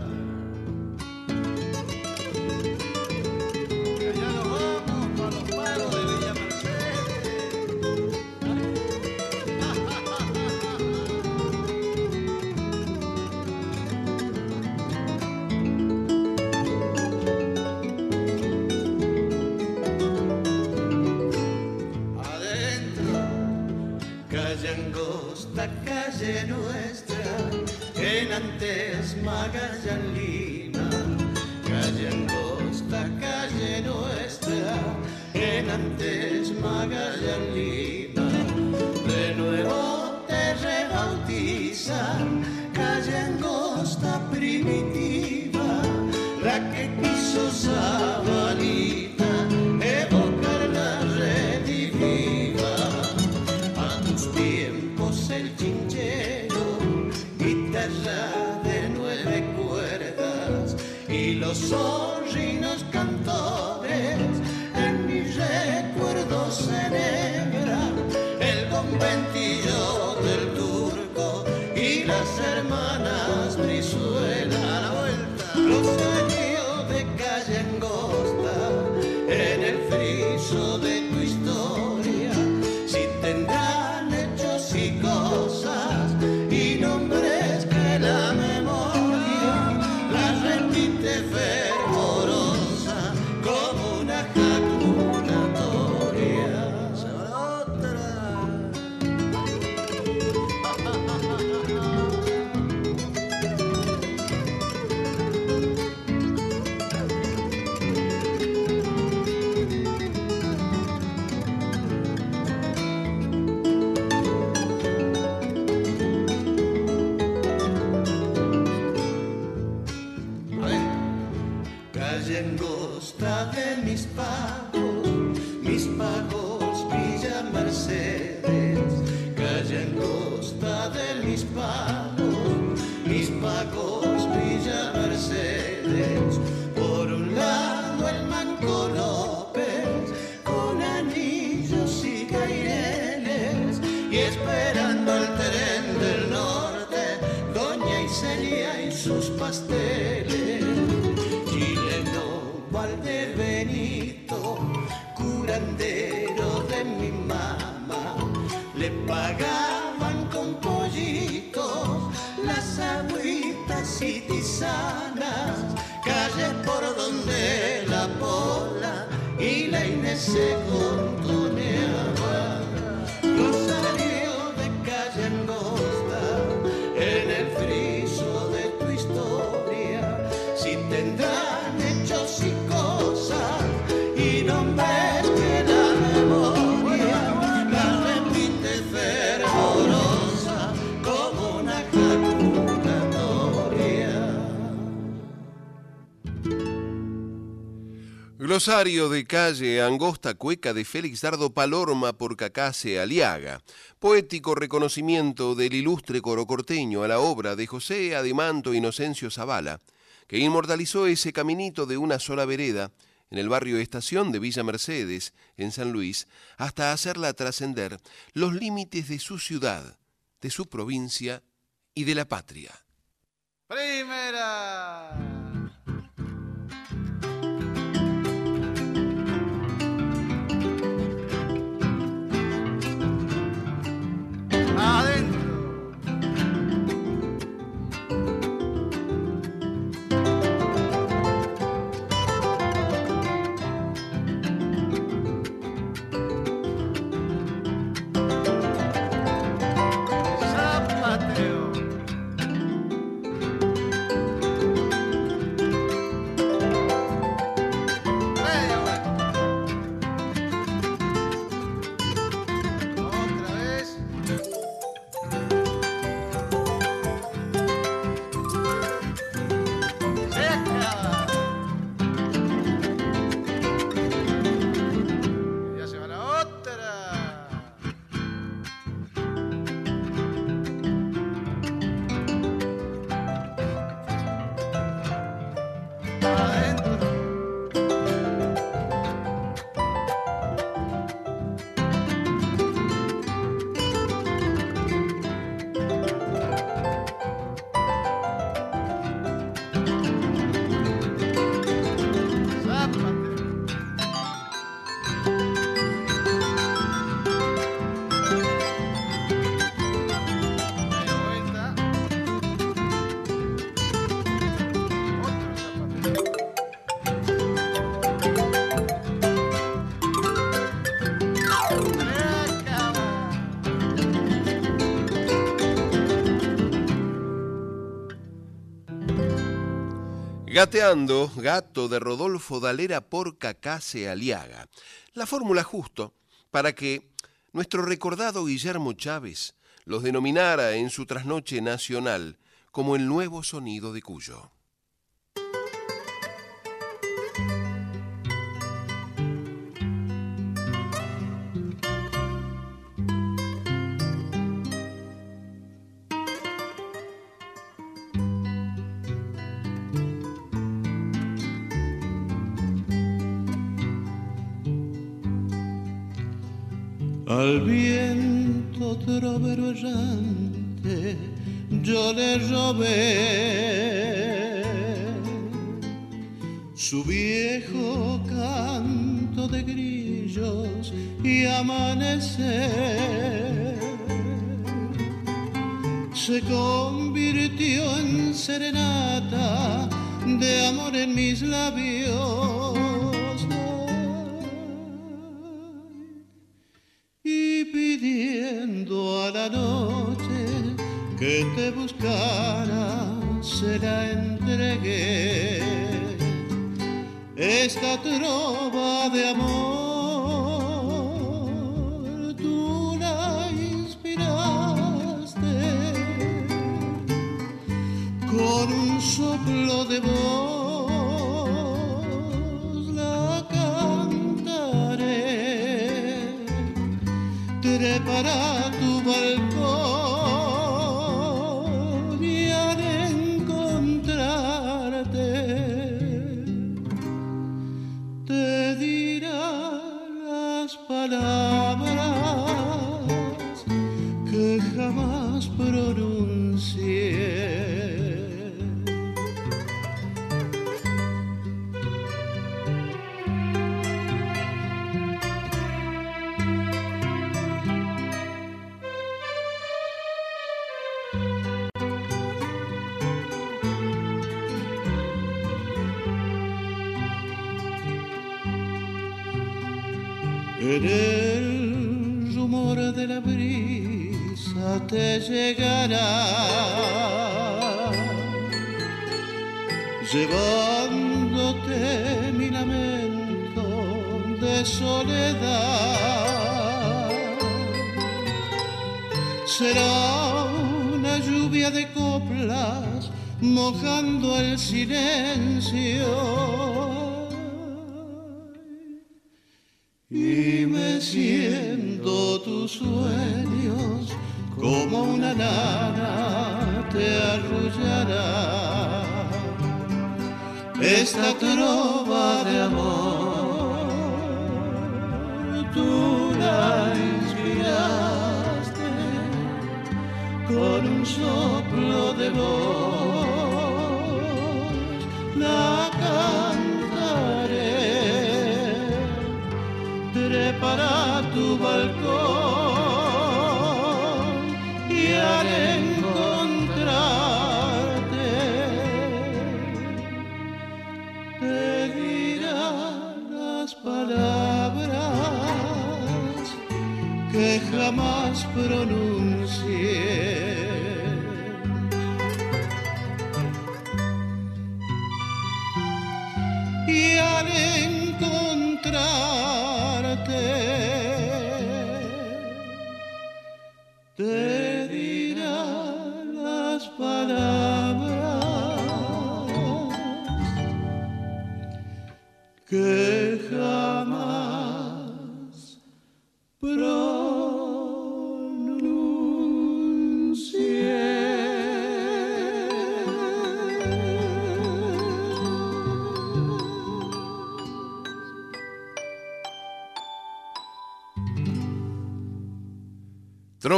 corrientes magallanina, calle angosta, calle nuestra, en antes magallanina, de nuevo te rebautizan. sol. pobres y tisanas, calles por donde la pola y la Inés se Glosario de calle Angosta Cueca de Félix Dardo Palorma por Cacase Aliaga. Poético reconocimiento del ilustre corocorteño a la obra de José Adimanto Inocencio Zavala, que inmortalizó ese caminito de una sola vereda en el barrio Estación de Villa Mercedes, en San Luis, hasta hacerla trascender los límites de su ciudad, de su provincia y de la patria. Primera. Gateando, gato de Rodolfo Dalera por Cacase Aliaga. La fórmula justo para que nuestro recordado Guillermo Chávez los denominara en su trasnoche nacional como el nuevo sonido de Cuyo. Al viento trovero errante yo le robé su viejo canto de grillos y amanecer se convirtió en serenata de amor en mis labios a la noche que te buscara, se la entregué. Esta trova de amor, tú la inspiraste con un soplo de voz, la llegará, llevándote mi lamento de soledad. Será una lluvia de coplas mojando el silencio esta trova de amor. Tú la inspiraste con un soplo de voz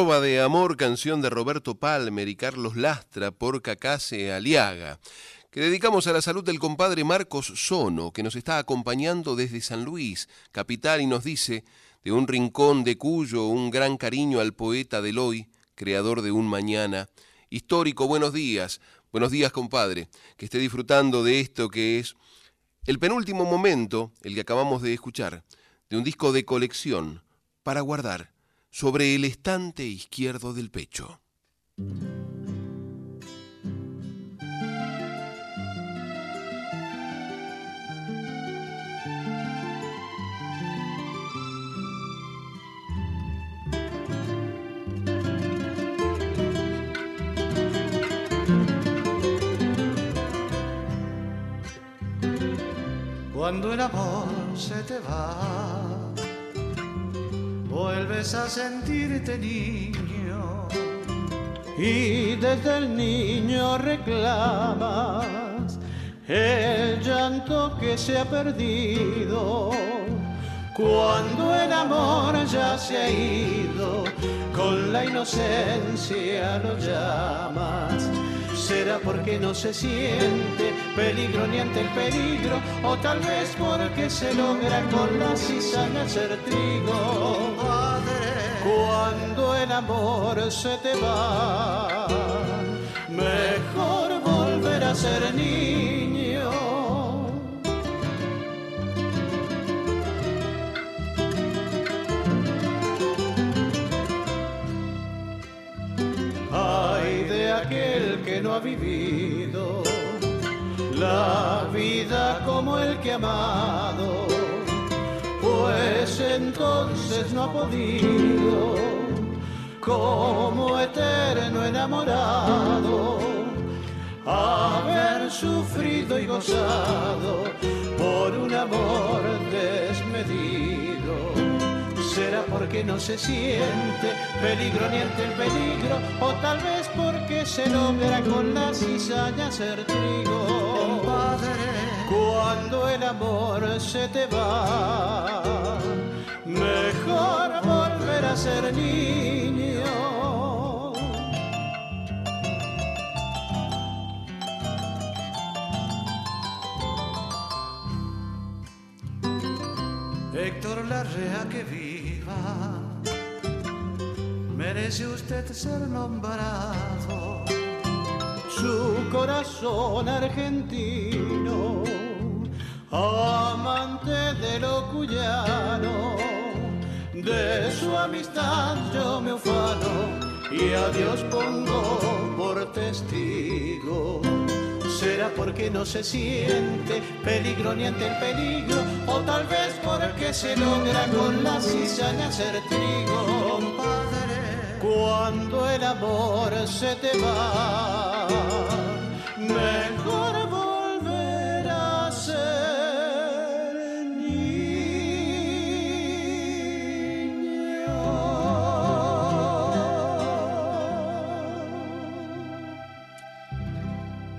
Trova de Amor, canción de Roberto Palmer y Carlos Lastra por Cacase Aliaga, que dedicamos a la salud del compadre Marcos Sono, que nos está acompañando desde San Luis, capital, y nos dice, de un rincón de Cuyo, un gran cariño al poeta del hoy, creador de un mañana. Histórico, buenos días. Buenos días, compadre. Que esté disfrutando de esto que es el penúltimo momento, el que acabamos de escuchar, de un disco de colección para guardar sobre el estante izquierdo del pecho. Cuando el amor se te va, vuelves a sentirte niño y desde el niño reclamas el llanto que se ha perdido. Cuando el amor ya se ha ido, con la inocencia lo llamas. Será porque no se siente peligro ni ante el peligro, o tal vez porque se logra con la cizaña ser trigo. Cuando el amor se te va, mejor volver a ser niño. Ay de aquel que no ha vivido la vida como el que ha amado, pues entonces no ha podido, como eterno enamorado, haber sufrido y gozado por un amor desmedido. Será porque no se siente peligro ni ante el peligro, o tal vez porque se logra con la cizaña ser trigo. Cuando el amor se te va, mejor volver a ser niño. Héctor Larrea que viva, merece usted ser nombrado. Su corazón argentino, amante de lo cuyano, de su amistad yo me ufano y a Dios pongo por testigo será porque no se siente peligro ni ante el peligro, o tal vez porque se logra con la cizaña ser trigo. Cuando el amor se te va, mejor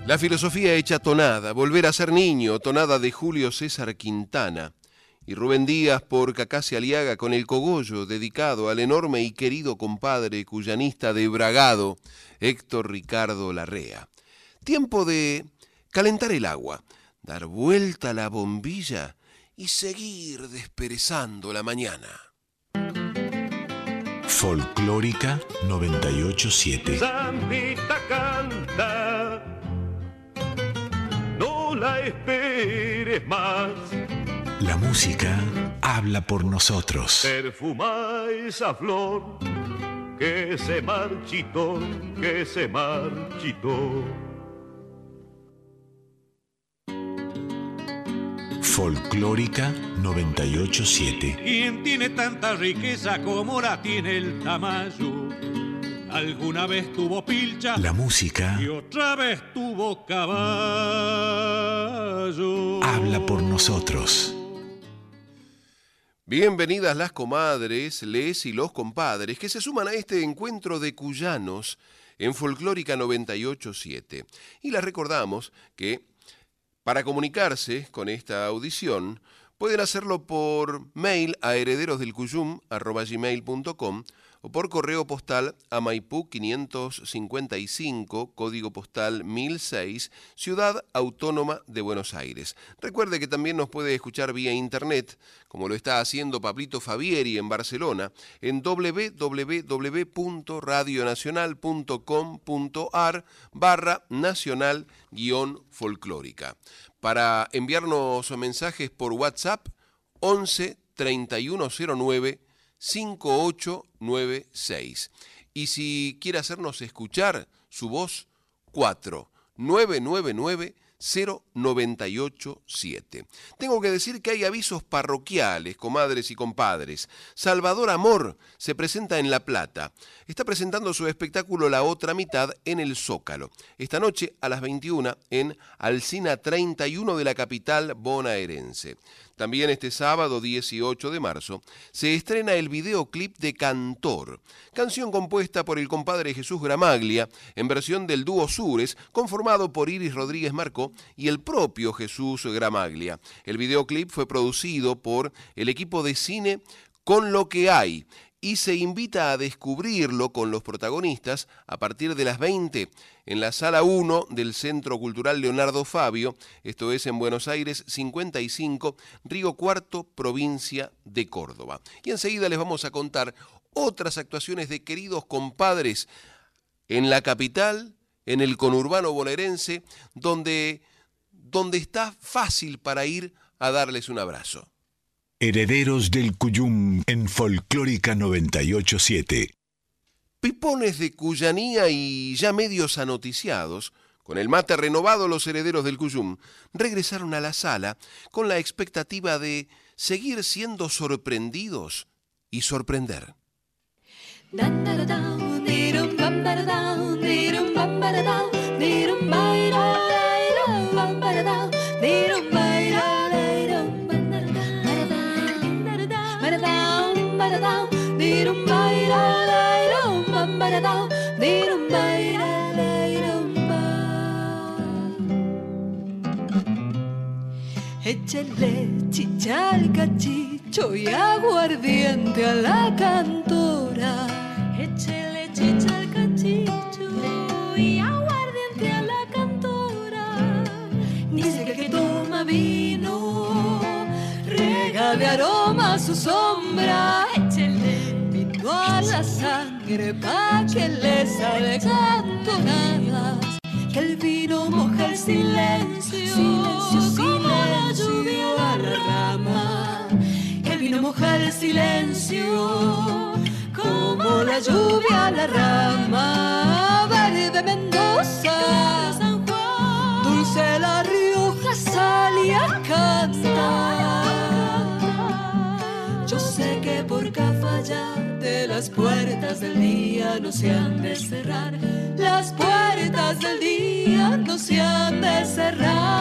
La filosofía hecha tonada, volver a ser niño, tonada de Julio César Quintana. Y Rubén Díaz por Cacase Aliaga con el cogollo dedicado al enorme y querido compadre cuyanista de Bragado, Héctor Ricardo Larrea. Tiempo de calentar el agua, dar vuelta a la bombilla y seguir desperezando la mañana. Folclórica 987. Zambita canta, la esperes más. La música habla por nosotros. Perfuma esa flor que se marchitó, que se marchitó. Folclórica 987. ¿Quién tiene tanta riqueza como la tiene el Tamayo? Alguna vez tuvo pilcha La música y otra vez tuvo caballo. habla por nosotros. Bienvenidas las comadres, les y los compadres que se suman a este encuentro de cuyanos en Folclórica 987. Y les recordamos que para comunicarse con esta audición pueden hacerlo por mail a herederosdelcuyum.com o por correo postal a Maipú 555, código postal 1006, Ciudad Autónoma de Buenos Aires. Recuerde que también nos puede escuchar vía internet, como lo está haciendo Pablito Fabieri en Barcelona, en www.radionacional.com.ar barra nacional guion folclórica. Para enviarnos mensajes por WhatsApp, 11 3109 5896. Y si quiere hacernos escuchar su voz, 4 999 0987. Tengo que decir que hay avisos parroquiales, comadres y compadres. Salvador Amor se presenta en La Plata. Está presentando su espectáculo La Otra Mitad en el Zócalo. Esta noche a las 21 en Alcina 31 de la capital bonaerense. También este sábado 18 de marzo se estrena el videoclip de Cantor, canción compuesta por el compadre Jesús Gramaglia en versión del dúo Sures, conformado por Iris Rodríguez Marcó y el propio Jesús Gramaglia. El videoclip fue producido por el equipo de cine Con lo que hay y se invita a descubrirlo con los protagonistas a partir de las 20 en la sala 1 del Centro Cultural Leonardo Fabio, esto es en Buenos Aires 55, Río Cuarto, provincia de Córdoba. Y enseguida les vamos a contar otras actuaciones de queridos compadres en la capital, en el conurbano bonaerense, donde, donde está fácil para ir a darles un abrazo. Herederos del Cuyum en Folclórica 987. Pipones de Cuyanía y ya medios anoticiados, con el mate renovado los herederos del Cuyum, regresaron a la sala con la expectativa de seguir siendo sorprendidos y sorprender. Échale chicha al cachicho y aguardiente a la cantora. Échale chicha al cachicho y aguardiente a la cantora. Dice que que toma vino rega de aroma su sombra. Échale vino a la sangre pa' que le sale cantonadas. Que el vino moja el silencio, silencio, como la lluvia a la rama. Que el vino moja el silencio, como la lluvia a la rama. las puertas del día no se han de cerrar, las puertas del día no se han de cerrar.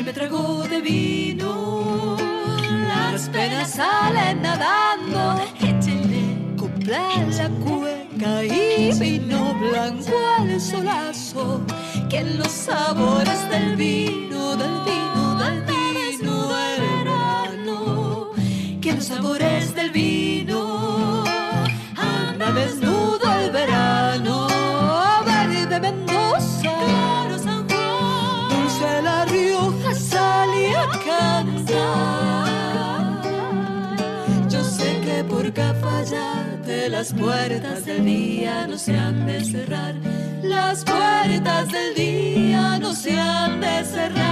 Primer trago de vino, las penas salen nadando. Échenle copla la cueca y vino blanco al solazo. Que los sabores del vino, del vino, del vino del verano. Que los sabores del vino desnudo el Cafayate las puertas del día no se han de cerrar. Las puertas del día no se han de cerrar.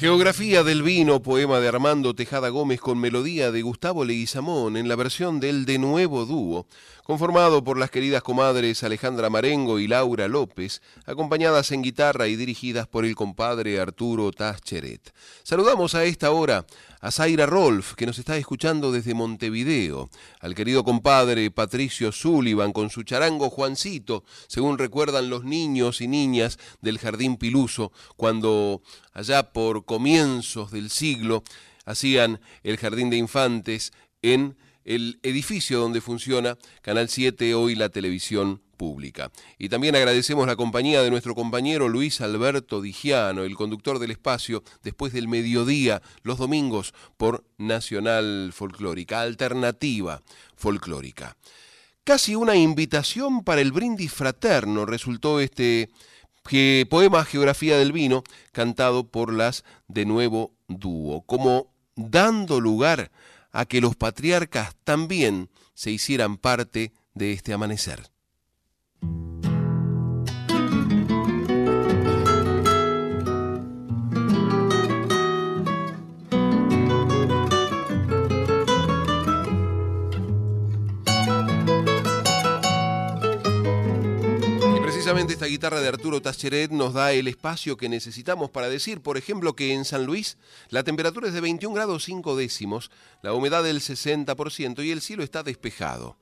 Geografía del vino, poema de Armando Tejada Gómez con melodía de Gustavo Leguizamón en la versión del De Nuevo Dúo, conformado por las queridas comadres Alejandra Marengo y Laura López, acompañadas en guitarra y dirigidas por el compadre Arturo Tascheret. Saludamos a esta hora a Zaira Rolf, que nos está escuchando desde Montevideo, al querido compadre Patricio Sullivan con su charango Juancito, según recuerdan los niños y niñas del Jardín Piluso, cuando allá por comienzos del siglo hacían el Jardín de Infantes en el edificio donde funciona Canal 7, hoy la televisión pública. Y también agradecemos la compañía de nuestro compañero Luis Alberto Digiano, el conductor del espacio, después del mediodía, los domingos, por Nacional Folclórica, Alternativa Folclórica. Casi una invitación para el brindis fraterno resultó este que poema Geografía del Vino, cantado por las de nuevo dúo, como dando lugar a que los patriarcas también se hicieran parte de este amanecer. Precisamente esta guitarra de Arturo Tascheret nos da el espacio que necesitamos para decir, por ejemplo, que en San Luis la temperatura es de 21 grados 5 décimos, la humedad del 60% y el cielo está despejado.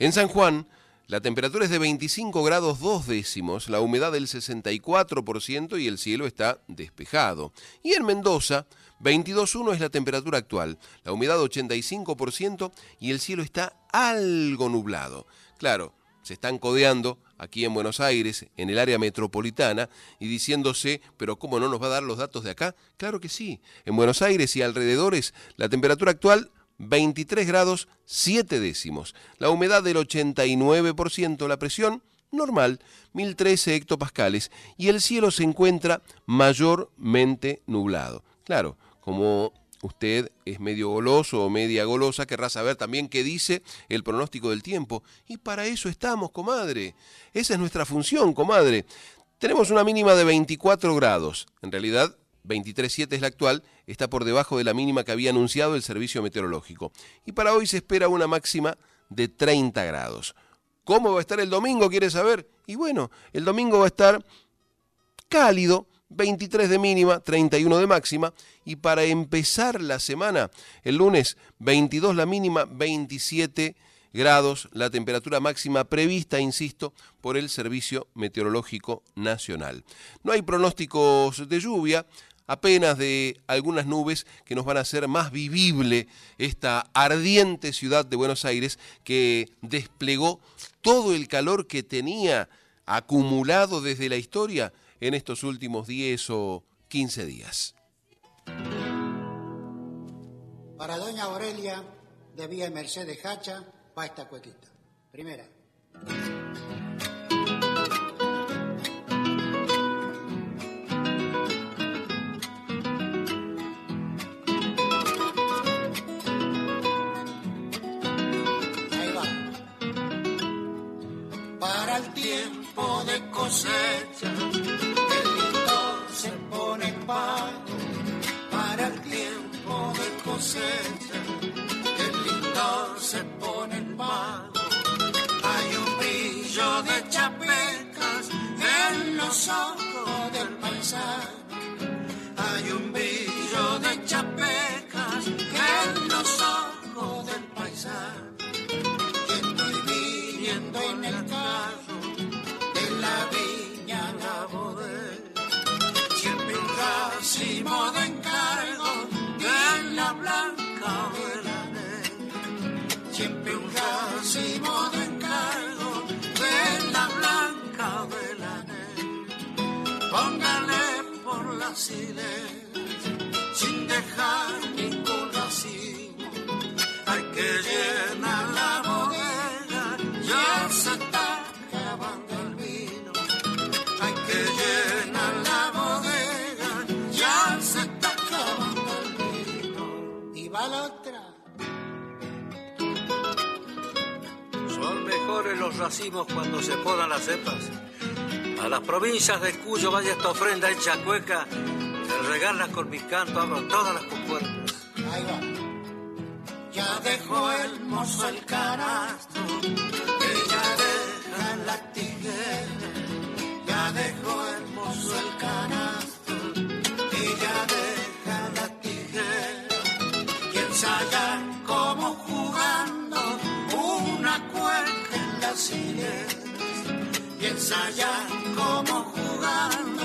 En San Juan la temperatura es de 25 grados 2 décimos, la humedad del 64% y el cielo está despejado. Y en Mendoza, 22.1 es la temperatura actual, la humedad 85% y el cielo está algo nublado. Claro, se están codeando aquí en Buenos Aires, en el área metropolitana, y diciéndose, pero ¿cómo no nos va a dar los datos de acá? Claro que sí. En Buenos Aires y alrededores, la temperatura actual 23 grados 7 décimos, la humedad del 89%, la presión normal, 1013 hectopascales, y el cielo se encuentra mayormente nublado. Claro, como usted es medio goloso o media golosa, querrá saber también qué dice el pronóstico del tiempo. Y para eso estamos, comadre. Esa es nuestra función, comadre. Tenemos una mínima de 24 grados. En realidad, 23.7 es la actual, está por debajo de la mínima que había anunciado el servicio meteorológico. Y para hoy se espera una máxima de 30 grados. ¿Cómo va a estar el domingo? ¿Quiere saber? Y bueno, el domingo va a estar cálido, 23 de mínima, 31 de máxima. Y para empezar la semana, el lunes 22 la mínima, 27 grados la temperatura máxima prevista, insisto, por el Servicio Meteorológico Nacional. No hay pronósticos de lluvia, apenas de algunas nubes que nos van a hacer más vivible esta ardiente ciudad de Buenos Aires que desplegó todo el calor que tenía acumulado desde la historia en estos últimos 10 o 15 días. Para doña Aurelia, de Vía Mercedes Hacha, va esta cuequita. Primera. cosecha, que lindo se pone en pago para el tiempo de cosecha, que lindo se pone en pago. Hay un brillo de chapecas en los ojos del paisaje. Sin dejar ningún racimo. Hay que llenar la bodega, ya se está acabando el vino. Hay que llenar la bodega, ya se está acabando el vino. Y va la otra. Son mejores los racimos cuando se podan las cepas. A las provincias de Cuyo vaya esta ofrenda hecha cueca, el regarla con mi canto abro todas las compuertas. Ya dejó el mozo el canasto, ella deja la tiguera. Ya dejó el mozo el canasto, ella deja la tiguera. Y ensaya como jugando una cueca en las hileras. Y ensaya como jugando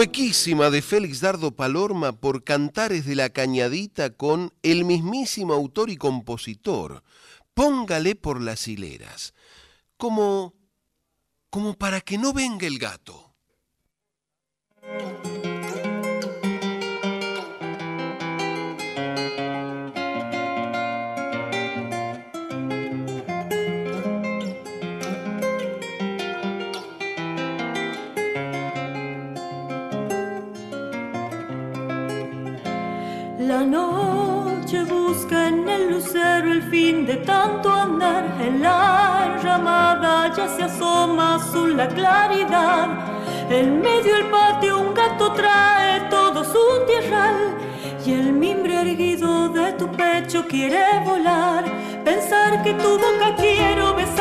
Cuequísima de Félix Dardo Palorma por Cantares de la Cañadita con el mismísimo autor y compositor. Póngale por las hileras. Como. como para que no venga el gato. La noche busca en el lucero el fin de tanto andar. En la ramada ya se asoma azul la claridad. En medio del patio un gato trae todo su tierral. Y el mimbre erguido de tu pecho quiere volar. Pensar que tu boca quiero besar,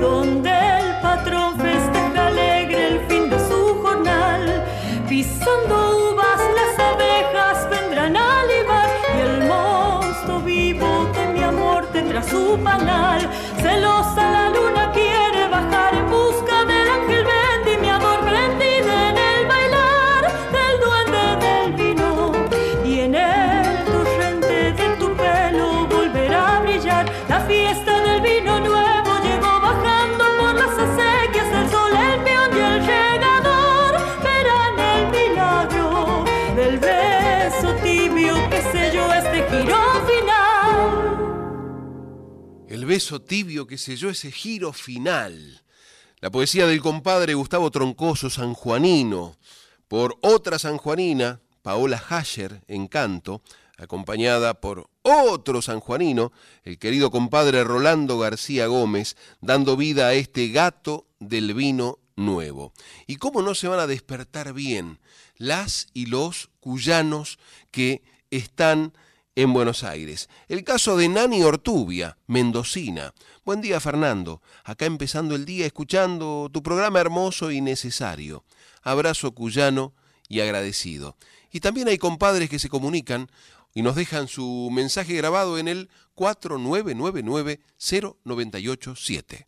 donde el patrón festeja alegre el fin de su jornal. Pisando uvas, las abejas vendrán a libar y el mosto vivo de mi amor tendrá su panal. Beso tibio que selló ese giro final. La poesía del compadre Gustavo Troncoso Sanjuanino, por otra sanjuanina, Paola Hasher, en canto, acompañada por otro sanjuanino, el querido compadre Rolando García Gómez, dando vida a este gato del vino nuevo. ¿Y cómo no se van a despertar bien las y los cuyanos que están en Buenos Aires? El caso de Nani Ortubia, mendocina. Buen día Fernando, acá empezando el día escuchando tu programa hermoso y necesario. Abrazo cuyano y agradecido. Y también hay compadres que se comunican y nos dejan su mensaje grabado en el 4999-0987.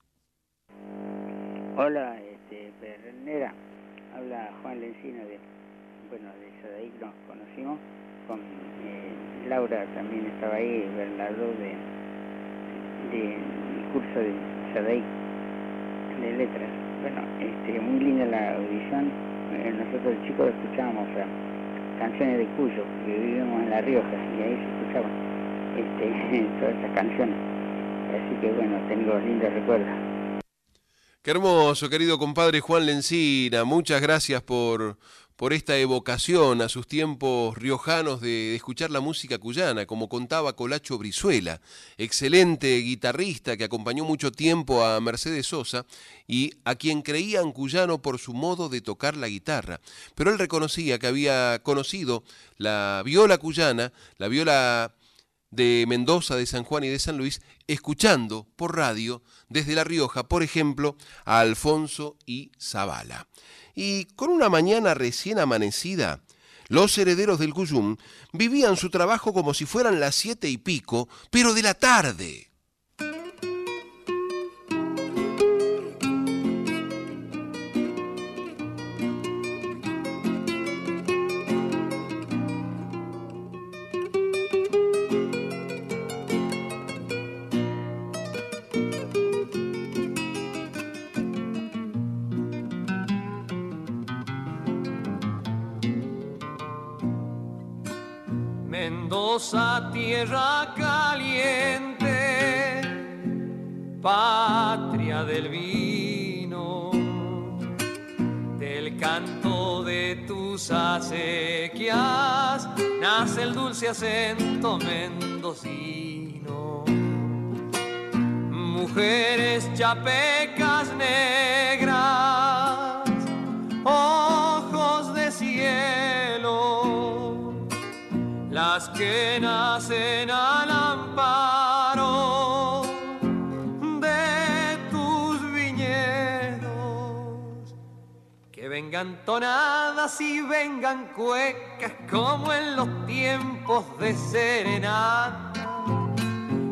Hola, este, Pernera. Habla Juan Lencina de, bueno, de nos conocimos. Con eh, Laura también estaba ahí, Bernardo de, de curso de Sadaí de letras. Bueno, este, muy linda la audición. Eh, nosotros chicos escuchábamos canciones de Cuyo, que vivimos en La Rioja, y ahí se escuchaban este, todas estas canciones. Así que bueno, tengo lindos recuerdos. Qué hermoso, querido compadre Juan Lencina. Muchas gracias por, por esta evocación a sus tiempos riojanos de, escuchar la música cuyana, como contaba Colacho Brizuela, excelente guitarrista que acompañó mucho tiempo a Mercedes Sosa y a quien creían cuyano por su modo de tocar la guitarra. Pero él reconocía que había conocido la viola cuyana, la viola de Mendoza, de San Juan y de San Luis, escuchando por radio desde La Rioja, por ejemplo, a Alfonso y Zavala. Y con una mañana recién amanecida, los herederos del Cuyum vivían su trabajo como si fueran las siete y pico, pero de la tarde. Tierra caliente, patria del vino, del canto de tus acequias, nace el dulce acento mendocino. Mujeres chapecas negras, ojos las que nacen al amparo de tus viñedos. Que vengan tonadas y vengan cuecas como en los tiempos de serenata.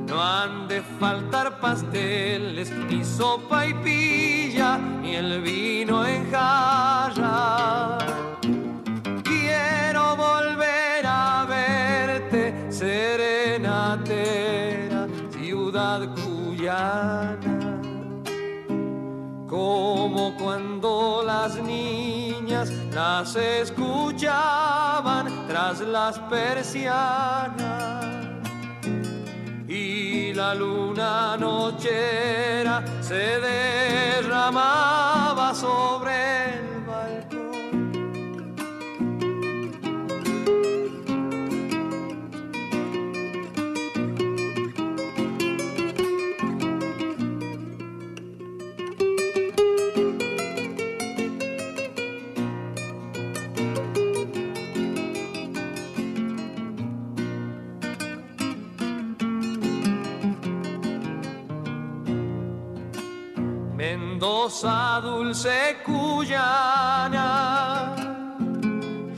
No han de faltar pasteles, ni sopa y pilla, ni el vino en jarra. Cuyana. Como cuando las niñas las escuchaban tras las persianas y la luna nochera se derramaba sobre Mendoza dulce cuyana,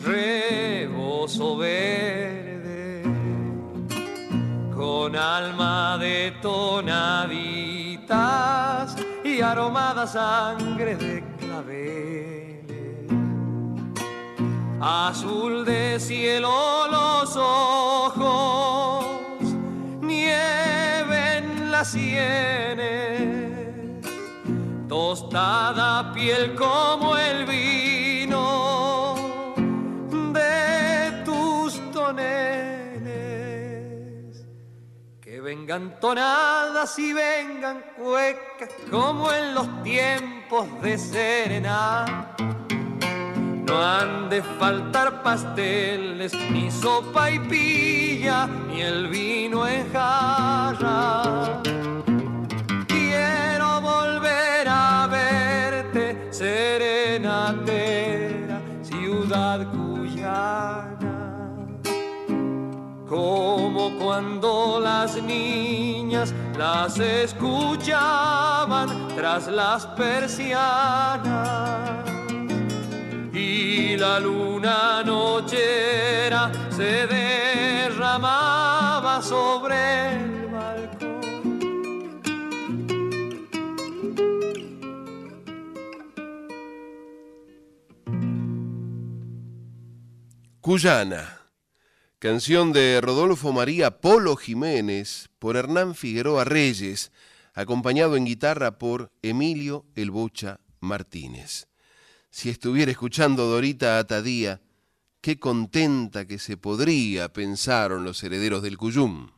rebozo verde, con alma de tonaditas y aromada sangre de claveles. Azul de cielo los ojos, nieve en las sienes tostada piel como el vino de tus toneles. Que vengan tonadas y vengan cuecas como en los tiempos de serenata. No han de faltar pasteles, ni sopa y pilla, ni el vino en jarra. Cuando las niñas las escuchaban tras las persianas y la luna nochera se derramaba sobre el balcón. Cuyana, canción de Rodolfo María Polo Jiménez por Hernán Figueroa Reyes, acompañado en guitarra por Emilio El Bocha Martínez. Si estuviera escuchando Dorita Atadía, qué contenta que se podría, pensaron los herederos del Cuyum.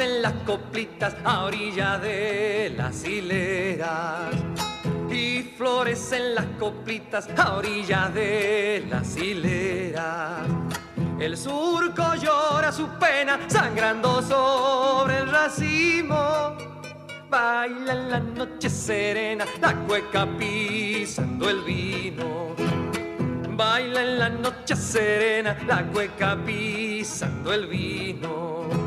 Florecen las coplitas a orilla de las hileras. Y florecen las coplitas a orilla de las hileras. El surco llora su pena sangrando sobre el racimo. Baila en la noche serena la cueca pisando el vino. Baila en la noche serena la cueca pisando el vino.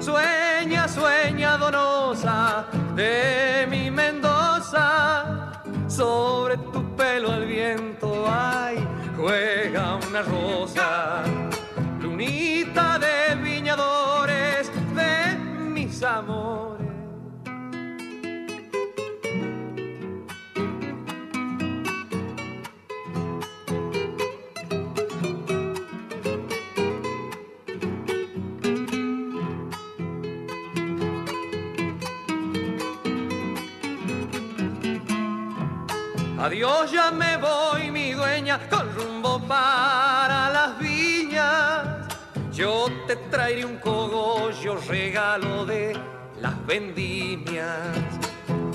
Sueña, sueña donosa de mi Mendoza. Sobre tu pelo al viento, ay, juega una rosa. Lunita de viñadores de mis amores. Adiós, ya me voy, mi dueña, con rumbo para las viñas. Yo te traeré un cogollo, regalo de las vendimias.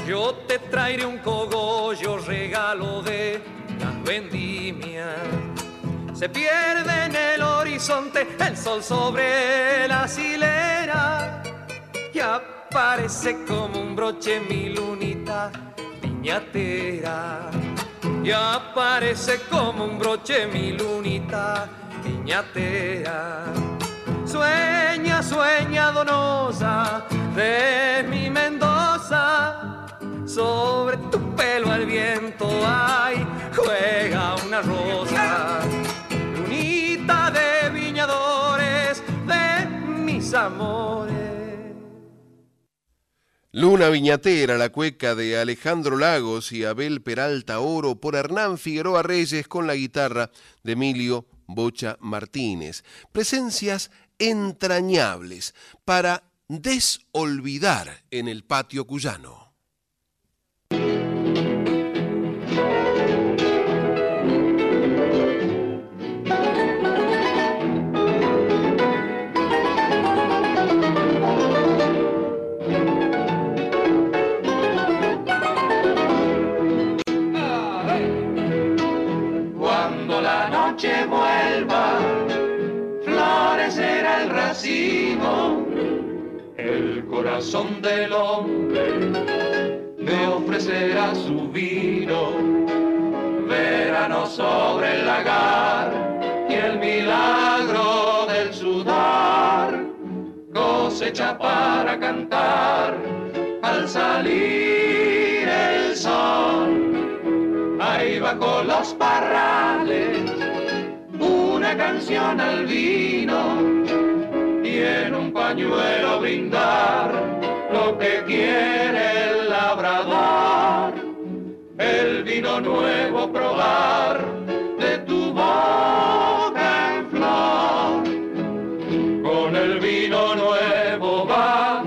Yo te traeré un cogollo, regalo de las vendimias. Se pierde en el horizonte el sol sobre las hileras y aparece como un broche mi lunita y aparece como un broche mi lunita piñatera. Sueña, sueña donosa de mi Mendoza, sobre tu pelo al viento, ay, juega una rosa. Lunita de viñadores de mis amores. Luna Viñatera, la cueca de Alejandro Lagos y Abel Peralta Oro por Hernán Figueroa Reyes con la guitarra de Emilio Bocha Martínez. Presencias entrañables para desolvidar en el patio cuyano. Corazón del hombre me ofrecerá su vino. Verano sobre el lagar y el milagro del sudar. Cosecha para cantar al salir el sol. Ahí bajo los parrales, una canción al vino en un pañuelo brindar lo que quiere el labrador. vino nuevo probar de tu boca en flor. Con el vino nuevo va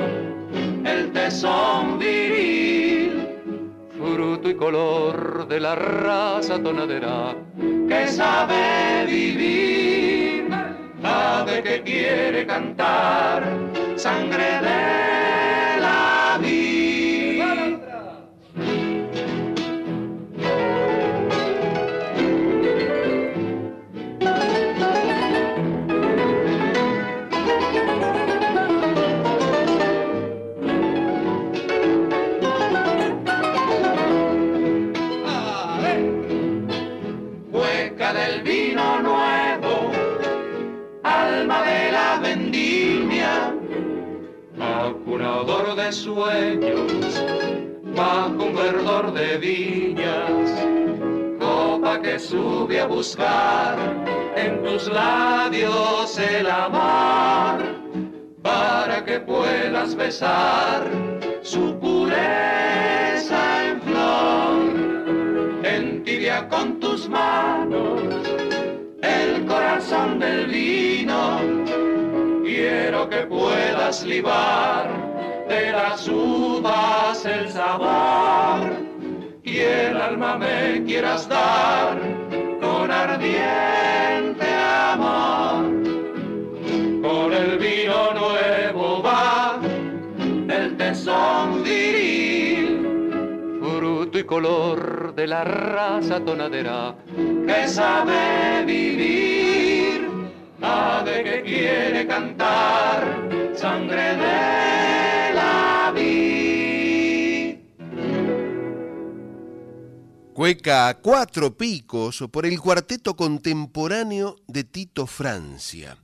el tesón viril, fruto y color de la raza tonadera que sabe vivir, ave que quiere cantar, sangre de la vida. Acunador de sueños, bajo un verdor de viñas, copa que sube a buscar en tus labios el amor, para que puedas besar su pureza en flor, entibia con tus manos el corazón del vino. Quiero que puedas libar de las uvas el sabor y el alma me quieras dar con ardiente amor. Con el vino nuevo va el tesón viril, fruto y color de la raza tonadera que sabe vivir, ave que quiere cantar, sangre de la. Cueca a cuatro picos por el cuarteto contemporáneo de Tito Francia.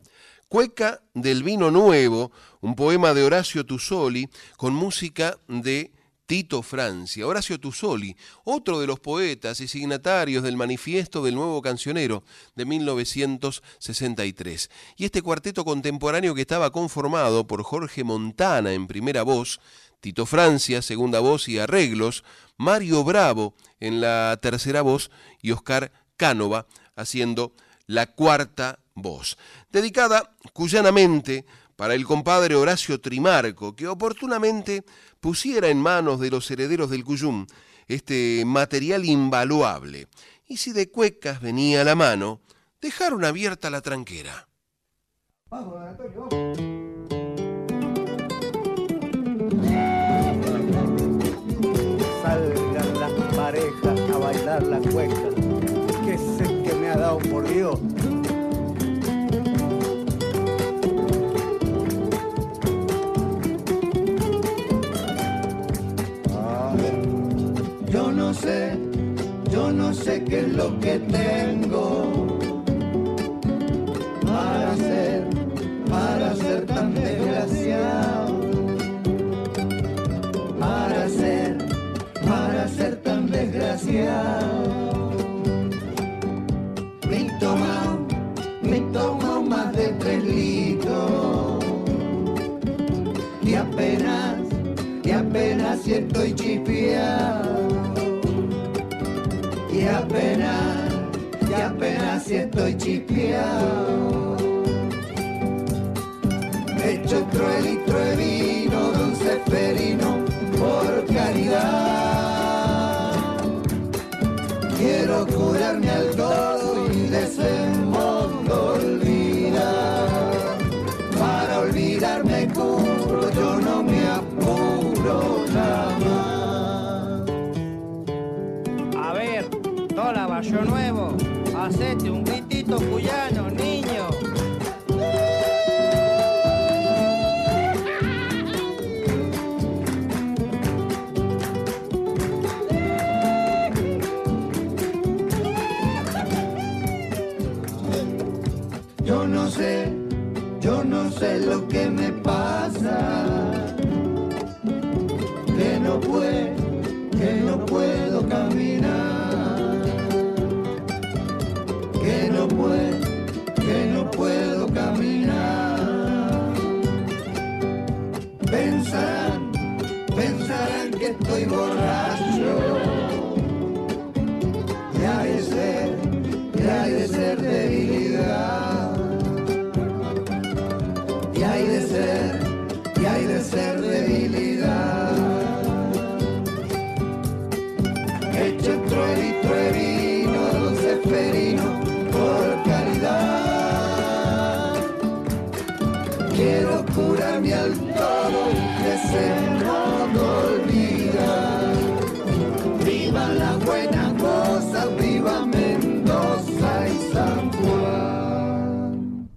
Cueca del Vino Nuevo, un poema de Horacio Tusoli con música de Tito Francia. Horacio Tusoli, otro de los poetas y signatarios del Manifiesto del Nuevo Cancionero de 1963. Y este cuarteto contemporáneo que estaba conformado por Jorge Montana en primera voz, Tito Francia, segunda voz y arreglos, Mario Bravo en la tercera voz y Oscar Cánova haciendo la cuarta voz. Dedicada cuyanamente para el compadre Horacio Trimarco, que oportunamente pusiera en manos de los herederos del Cuyum este material invaluable. Y si de cuecas venía la mano, dejaron abierta la tranquera. Salgan cueca, que sé que me ha dado por Dios. Yo no sé, yo no sé qué es lo que tengo para ser, para ser tan desgraciado. Para ser, para ser tan desgraciado. Tres y apenas, y apenas si estoy chispeado y apenas, y apenas si estoy chispeado. Hecho litro de vino, don Seferino, por caridad. Quiero curarme al todo y de yo no me apuro jamás. A ver, Tola Barrio Nuevo, hacete un gritito cuyano, niño. Yo no sé, yo no sé lo que me Puedo, que no puedo caminar. Que no puedo, que no puedo caminar. Pensarán, pensarán que estoy borracho. Viva la buena cosa, viva Mendoza y San Juan.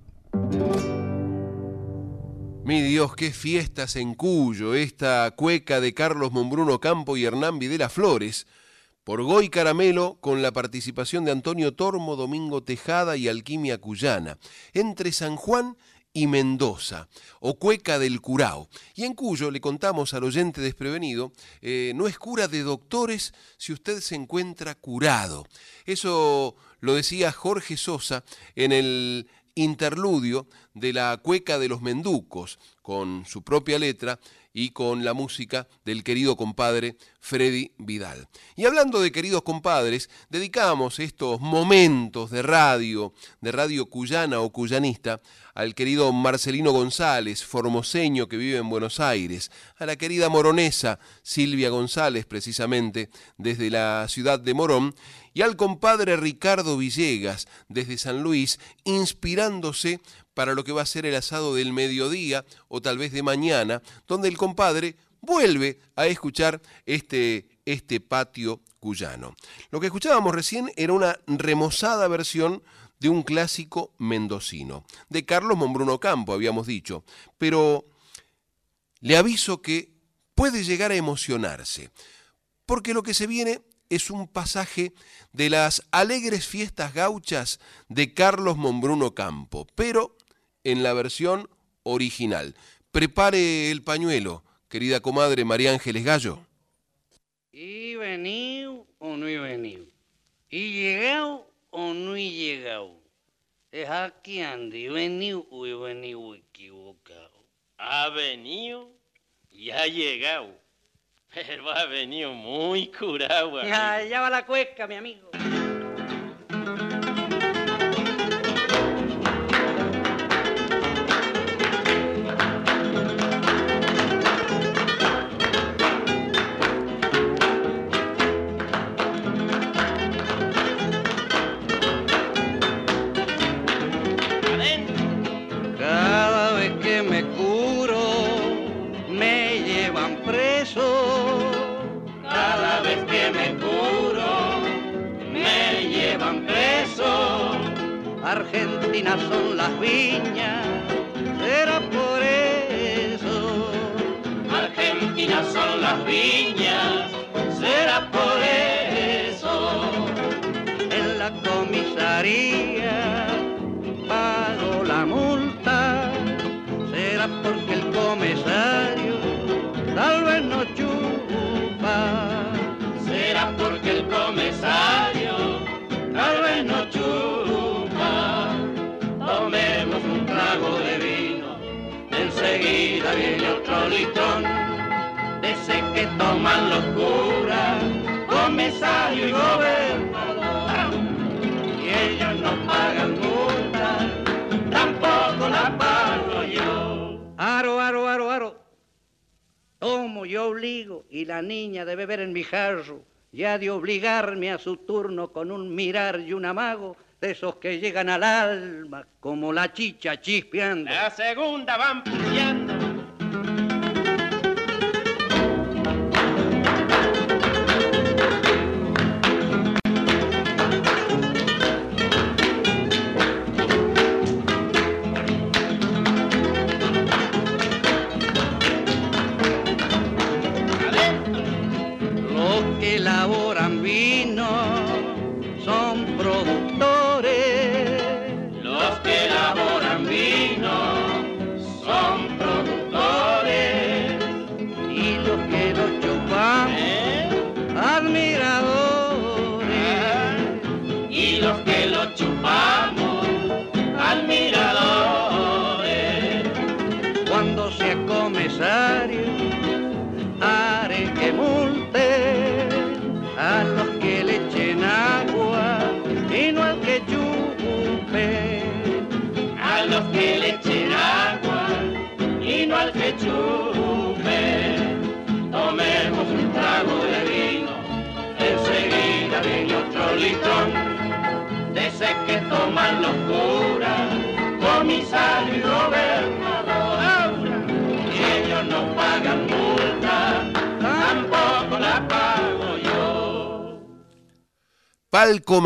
Mi Dios, qué fiestas en Cuyo, esta cueca de Carlos Mombruno Campo y Hernán Videla Flores, por Goy Caramelo, con la participación de Antonio Tormo, Domingo Tejada y Alquimia Cuyana, entre San Juan y Mendoza, o Cueca del Curao. Y en Cuyo le contamos al oyente desprevenido, eh, no es cura de doctores si usted se encuentra curado. Eso lo decía Jorge Sosa en el interludio de la Cueca de los Menducos, con su propia letra y con la música del querido compadre Freddy Vidal. Y hablando de queridos compadres, dedicamos estos momentos de radio, de radio cuyana o cuyanista, al querido Marcelino González, formoseño que vive en Buenos Aires, a la querida moronesa Silvia González, precisamente desde la ciudad de Morón, y al compadre Ricardo Villegas desde San Luis, inspirándose para lo que va a ser el asado del mediodía o tal vez de mañana, donde el compadre vuelve a escuchar este, este patio cuyano. Lo que escuchábamos recién era una remozada versión de un clásico mendocino, de Carlos Mombruno Campo, habíamos dicho, pero le aviso que puede llegar a emocionarse, porque lo que se viene es un pasaje de las alegres fiestas gauchas de Carlos Mombruno Campo, pero en la versión original. Prepare el pañuelo, querida comadre María Ángeles Gallo. ¿Y venido o no he venido? ¿Y llegado o no he llegado? Es aquí venido o he venido equivocado. Ha venido y ha llegado. Pero ha venido muy curado. Ya, ya va la cueca, mi amigo. Que toman los curas, comisario y gobernador. Y ellos no pagan multa, tampoco la pago yo. Aro, aro, aro, aro. Tomo, yo obligo, y la niña debe ver en mi jarro, ya de obligarme a su turno con un mirar y un amago, de esos que llegan al alma como la chicha chispeando. La segunda van puñando.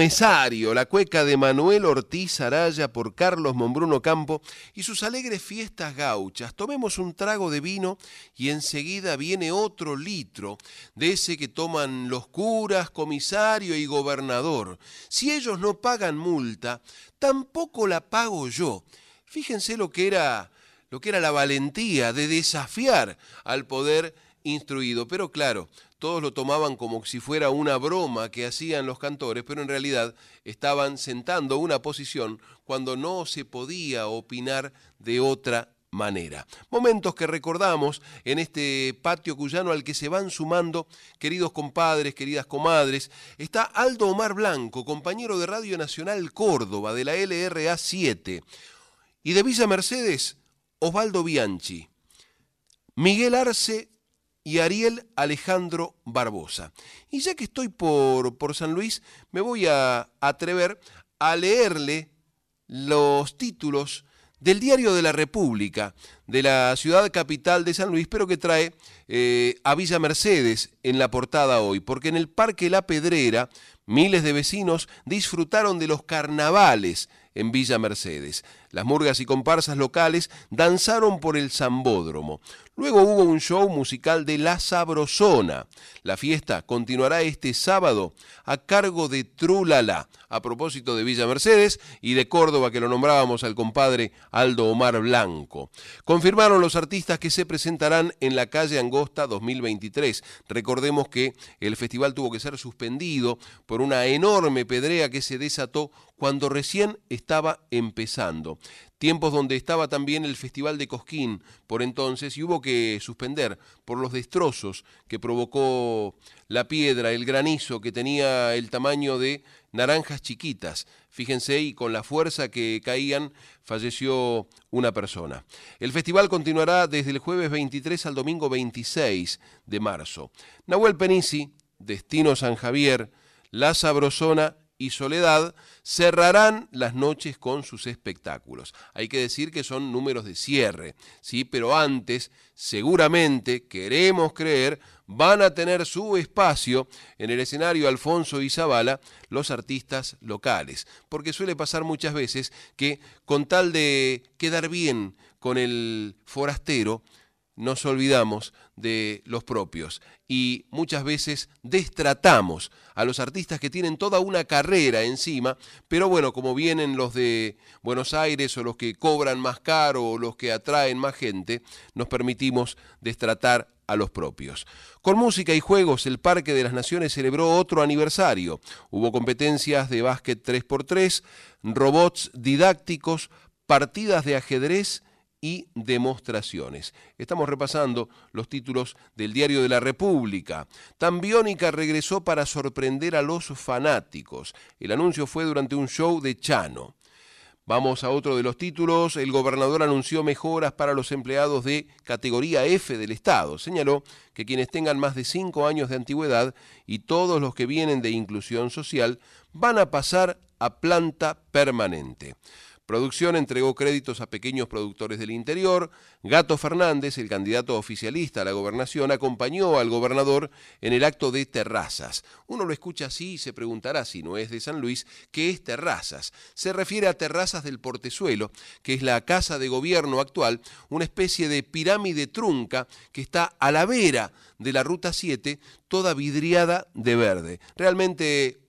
Palcomesario, la cueca de Manuel Ortiz Araya por Carlos Mombruno Campo y sus alegres fiestas gauchas. Tomemos un trago de vino y enseguida viene otro litro de ese que toman los curas, comisario y gobernador. Si ellos no pagan multa, tampoco la pago yo. Fíjense lo que era lo que era la valentía de desafiar al poder instruido, pero claro, todos lo tomaban como si fuera una broma que hacían los cantores, pero en realidad estaban sentando una posición cuando no se podía opinar de otra manera. Momentos que recordamos en este patio cuyano al que se van sumando, queridos compadres, queridas comadres, está Aldo Omar Blanco, compañero de Radio Nacional Córdoba de la LRA 7, y de Villa Mercedes, Osvaldo Bianchi. Miguel Arce y Ariel Alejandro Barbosa. Y ya que estoy por, por San Luis, me voy a atrever a leerle los títulos del Diario de la República, de la ciudad capital de San Luis, pero que trae eh, a Villa Mercedes en la portada hoy, porque en el Parque La Pedrera miles de vecinos disfrutaron de los carnavales en Villa Mercedes. Las murgas y comparsas locales danzaron por el Zambódromo. Luego hubo un show musical de La Sabrosona. La fiesta continuará este sábado a cargo de Trulala, a propósito de Villa Mercedes y de Córdoba, que lo nombrábamos al compadre Aldo Omar Blanco. Confirmaron los artistas que se presentarán en la calle Angosta 2023. Recordemos que el festival tuvo que ser suspendido por una enorme pedrea que se desató cuando recién estaba empezando tiempos donde estaba también el Festival de Cosquín por entonces y hubo que suspender por los destrozos que provocó la piedra, el granizo que tenía el tamaño de naranjas chiquitas. Fíjense, y con la fuerza que caían falleció una persona. El festival continuará desde el jueves 23 al domingo 26 de marzo. Nahuel Penisi, Destino San Javier, La Sabrosona y Soledad cerrarán las noches con sus espectáculos. Hay que decir que son números de cierre, ¿sí? pero antes, seguramente, queremos creer, van a tener su espacio en el escenario Alfonso y Zavala los artistas locales, porque suele pasar muchas veces que con tal de quedar bien con el forastero, nos olvidamos de los propios y muchas veces destratamos a los artistas que tienen toda una carrera encima, pero bueno, como vienen los de Buenos Aires o los que cobran más caro o los que atraen más gente, nos permitimos destratar a los propios. Con música y juegos, el Parque de las Naciones celebró otro aniversario. Hubo competencias de básquet 3x3, robots didácticos, partidas de ajedrez, y demostraciones. Estamos repasando los títulos del Diario de la República. Tambiónica regresó para sorprender a los fanáticos. El anuncio fue durante un show de Chano. Vamos a otro de los títulos. El gobernador anunció mejoras para los empleados de categoría F del Estado. Señaló que quienes tengan más de cinco años de antigüedad y todos los que vienen de inclusión social van a pasar a planta permanente. Producción entregó créditos a pequeños productores del interior. Gato Fernández, el candidato oficialista a la gobernación, acompañó al gobernador en el acto de Terrazas. Uno lo escucha así y se preguntará si no es de San Luis, ¿qué es Terrazas? Se refiere a Terrazas del Portezuelo, que es la casa de gobierno actual, una especie de pirámide trunca que está a la vera de la Ruta 7, toda vidriada de verde. Realmente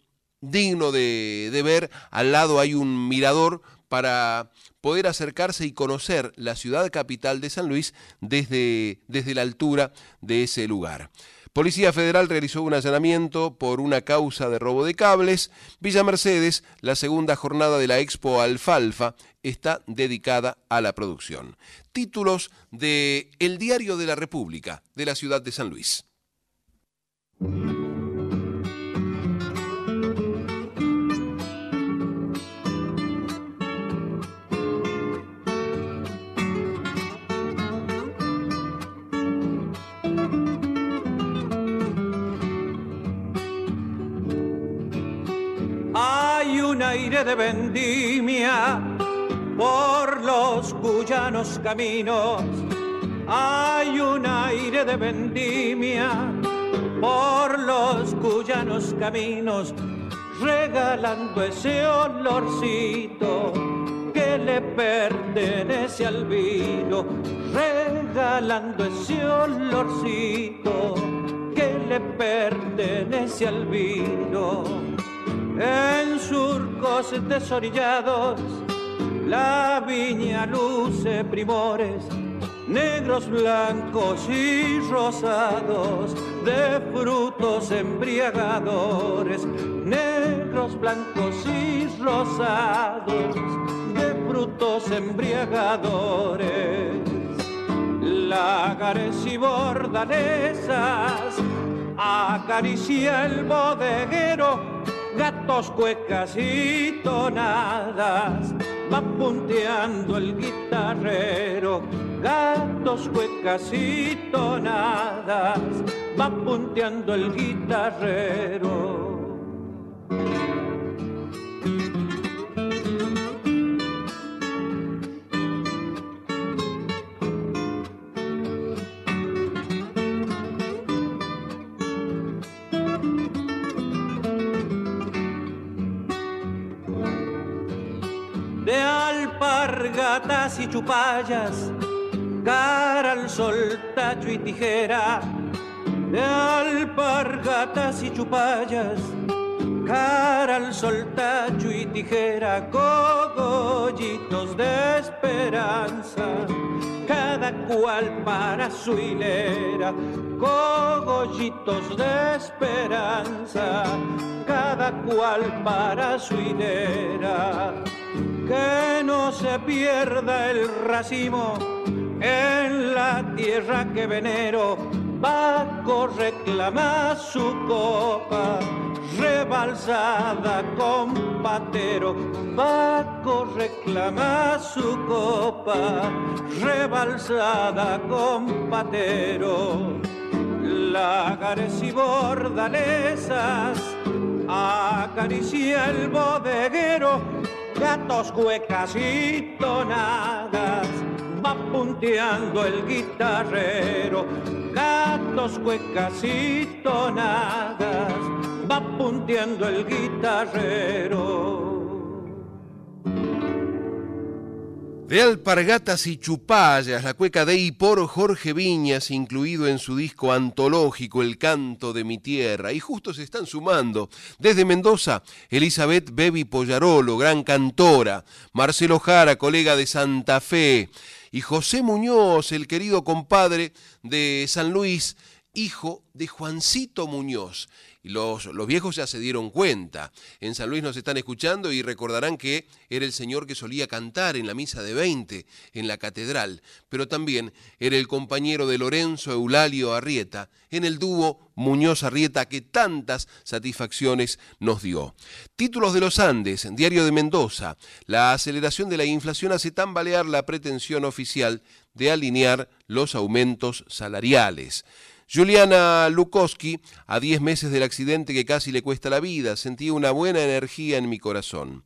digno de, de ver, al lado hay un mirador para poder acercarse y conocer la ciudad capital de San Luis desde, desde la altura de ese lugar. Policía Federal realizó un allanamiento por una causa de robo de cables. Villa Mercedes, la segunda jornada de la Expo Alfalfa, está dedicada a la producción. Títulos de El Diario de la República de la ciudad de San Luis. De vendimia por los cuyanos caminos. Hay un aire de vendimia por los cuyanos caminos, regalando ese olorcito que le pertenece al vino, regalando ese olorcito que le pertenece al vino. En surcos desorillados, la viña luce primores, negros, blancos y rosados, de frutos embriagadores, negros, blancos y rosados, de frutos embriagadores. Lagares y bordalesas, acaricia el bodeguero, gatos, cuecas y tonadas, va punteando el guitarrero, gatos, cuecas y tonadas, va punteando el guitarrero. Alpargatas y chupallas, cara al sol, tacho y tijera, de alpargatas y chupallas, cara al sol, tacho y tijera, cogollitos de esperanza, cada cual para su hilera, cogollitos de esperanza, cada cual para su hilera que no se pierda el racimo en la tierra que venero Baco reclama su copa. Rebalsada con patero Baco reclama su copa. Rebalsada con patero. Lagares y bordalesas acaricia el bodeguero gatos, cuecas y tonadas, va punteando el guitarrero. Gatos, cuecas y tonadas, va punteando el guitarrero. De alpargatas y chupallas, la cueca de y por Jorge Viñas, incluido en su disco antológico El canto de mi tierra. Y justo se están sumando. Desde Mendoza, Elizabeth Bebi Pollarolo, gran cantora. Marcelo Jara, colega de Santa Fe. Y José Muñoz, el querido compadre de San Luis, hijo de Juancito Muñoz. Los, los, viejos ya se dieron cuenta. En San Luis nos están escuchando y recordarán que era el señor que solía cantar en la misa de 20 en la catedral, pero también era el compañero de Lorenzo Eulalio Arrieta en el dúo Muñoz Arrieta que tantas satisfacciones nos dio. Títulos de los Andes, Diario de Mendoza. La aceleración de la inflación hace tambalear la pretensión oficial de alinear los aumentos salariales. Juliana Lukowski, a 10 meses del accidente que casi le cuesta la vida, sentí una buena energía en mi corazón.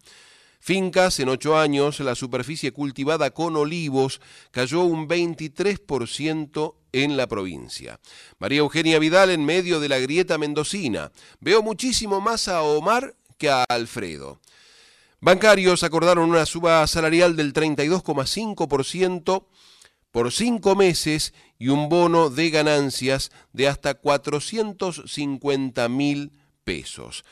Fincas, en ocho años, la superficie cultivada con olivos cayó un 23% en la provincia. María Eugenia Vidal en medio de la grieta mendocina. Veo muchísimo más a Omar que a Alfredo. Bancarios acordaron una suba salarial del 32,5% por cinco meses y un bono de ganancias de hasta 450 mil pesos.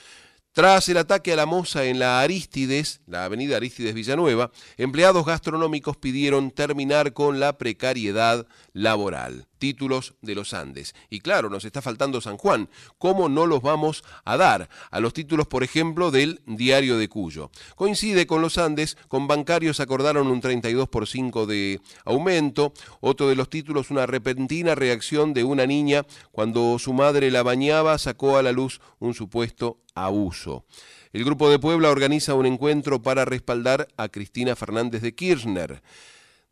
Tras el ataque a la moza en la Aristides, la avenida Aristides Villanueva, empleados gastronómicos pidieron terminar con la precariedad laboral. Títulos de los Andes. Y claro, nos está faltando San Juan. ¿Cómo no los vamos a dar? A los títulos, por ejemplo, del Diario de Cuyo. Coincide con los Andes, con bancarios acordaron un 32 por 5 de aumento. Otro de los títulos, una repentina reacción de una niña cuando su madre la bañaba, sacó a la luz un supuesto abuso. El Grupo de Puebla organiza un encuentro para respaldar a Cristina Fernández de Kirchner.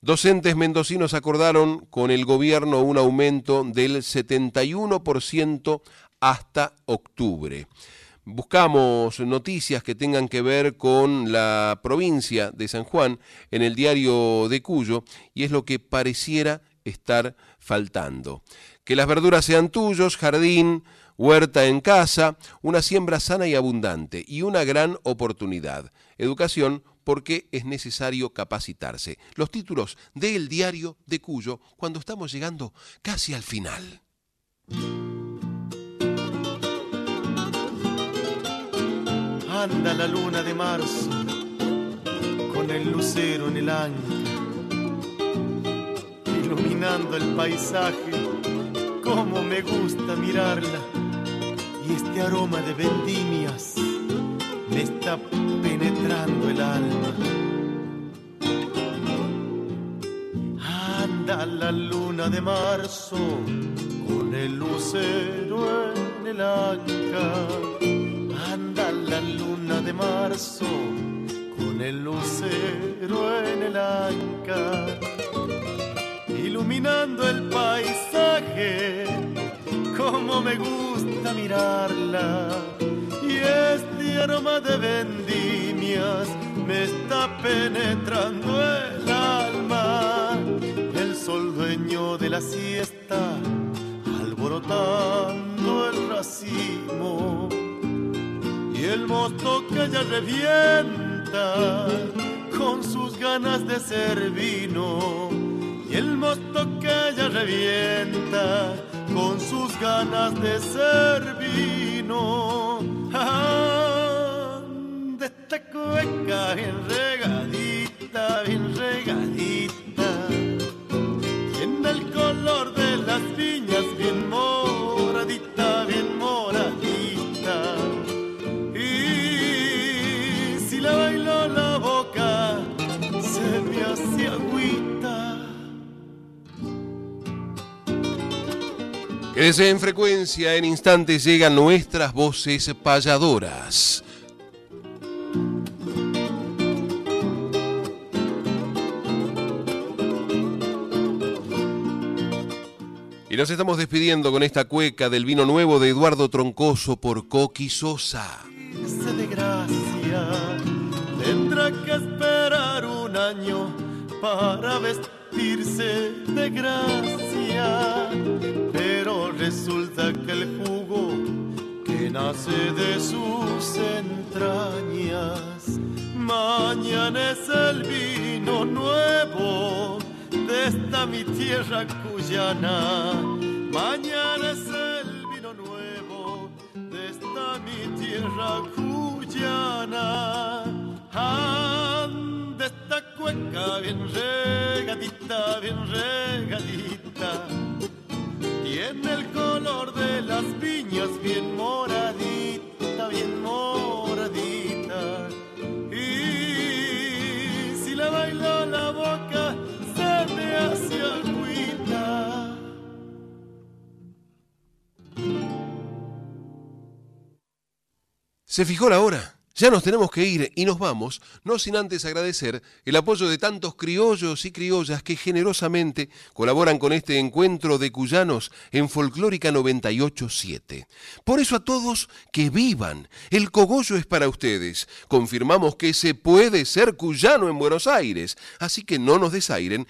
Docentes mendocinos acordaron con el gobierno un aumento del 71% hasta octubre. buscamos noticias que tengan que ver con la provincia de San Juan en el diario de Cuyo y es lo que pareciera estar faltando. Que las verduras sean tuyos, jardín, huerta en casa, una siembra sana y abundante y una gran oportunidad. Educación porque es necesario capacitarse. Los títulos del diario de Cuyo cuando estamos llegando casi al final. Anda la luna de marzo con el lucero en el ancla, iluminando el paisaje, como me gusta mirarla. Y este aroma de vendimias me está penetrando el alma. Anda la luna de marzo con el lucero en el anca. Anda la luna de marzo con el lucero en el anca. Iluminando el paisaje, como me gusta mirarla. Y este aroma de vendimias me está penetrando el alma. El sol dueño de la siesta, alborotando el racimo. Y el mosto que ya revienta con sus ganas de ser vino. Y el mosto que ya revienta con sus ganas de ser vino. de esta cueca bien regadita, bien regadita. Tiene el color de las viñas bien moradita, bien moradita. Quédese en frecuencia, en instantes llegan nuestras voces payadoras. Y nos estamos despidiendo con esta cueca del vino nuevo de Eduardo Troncoso por Coqui Sosa. De gracia tendrá que esperar un año para vestirse de gracia. Resulta que el jugo que nace de sus entrañas, mañana es el vino nuevo de esta mi tierra cuyana. Mañana es el vino nuevo de esta mi tierra cuyana. Anda esta cueca bien regadita, bien regadita. Tiene el color de las viñas bien moradita, bien moradita. Y si la bailo la boca, se me hace agüita. ¿Se fijó la hora? Ya nos tenemos que ir y nos vamos, no sin antes agradecer el apoyo de tantos criollos y criollas que generosamente colaboran con este encuentro de cuyanos en Folclórica 987. Por eso a todos que vivan, el cogollo es para ustedes. Confirmamos que se puede ser cuyano en Buenos Aires, así que no nos desairen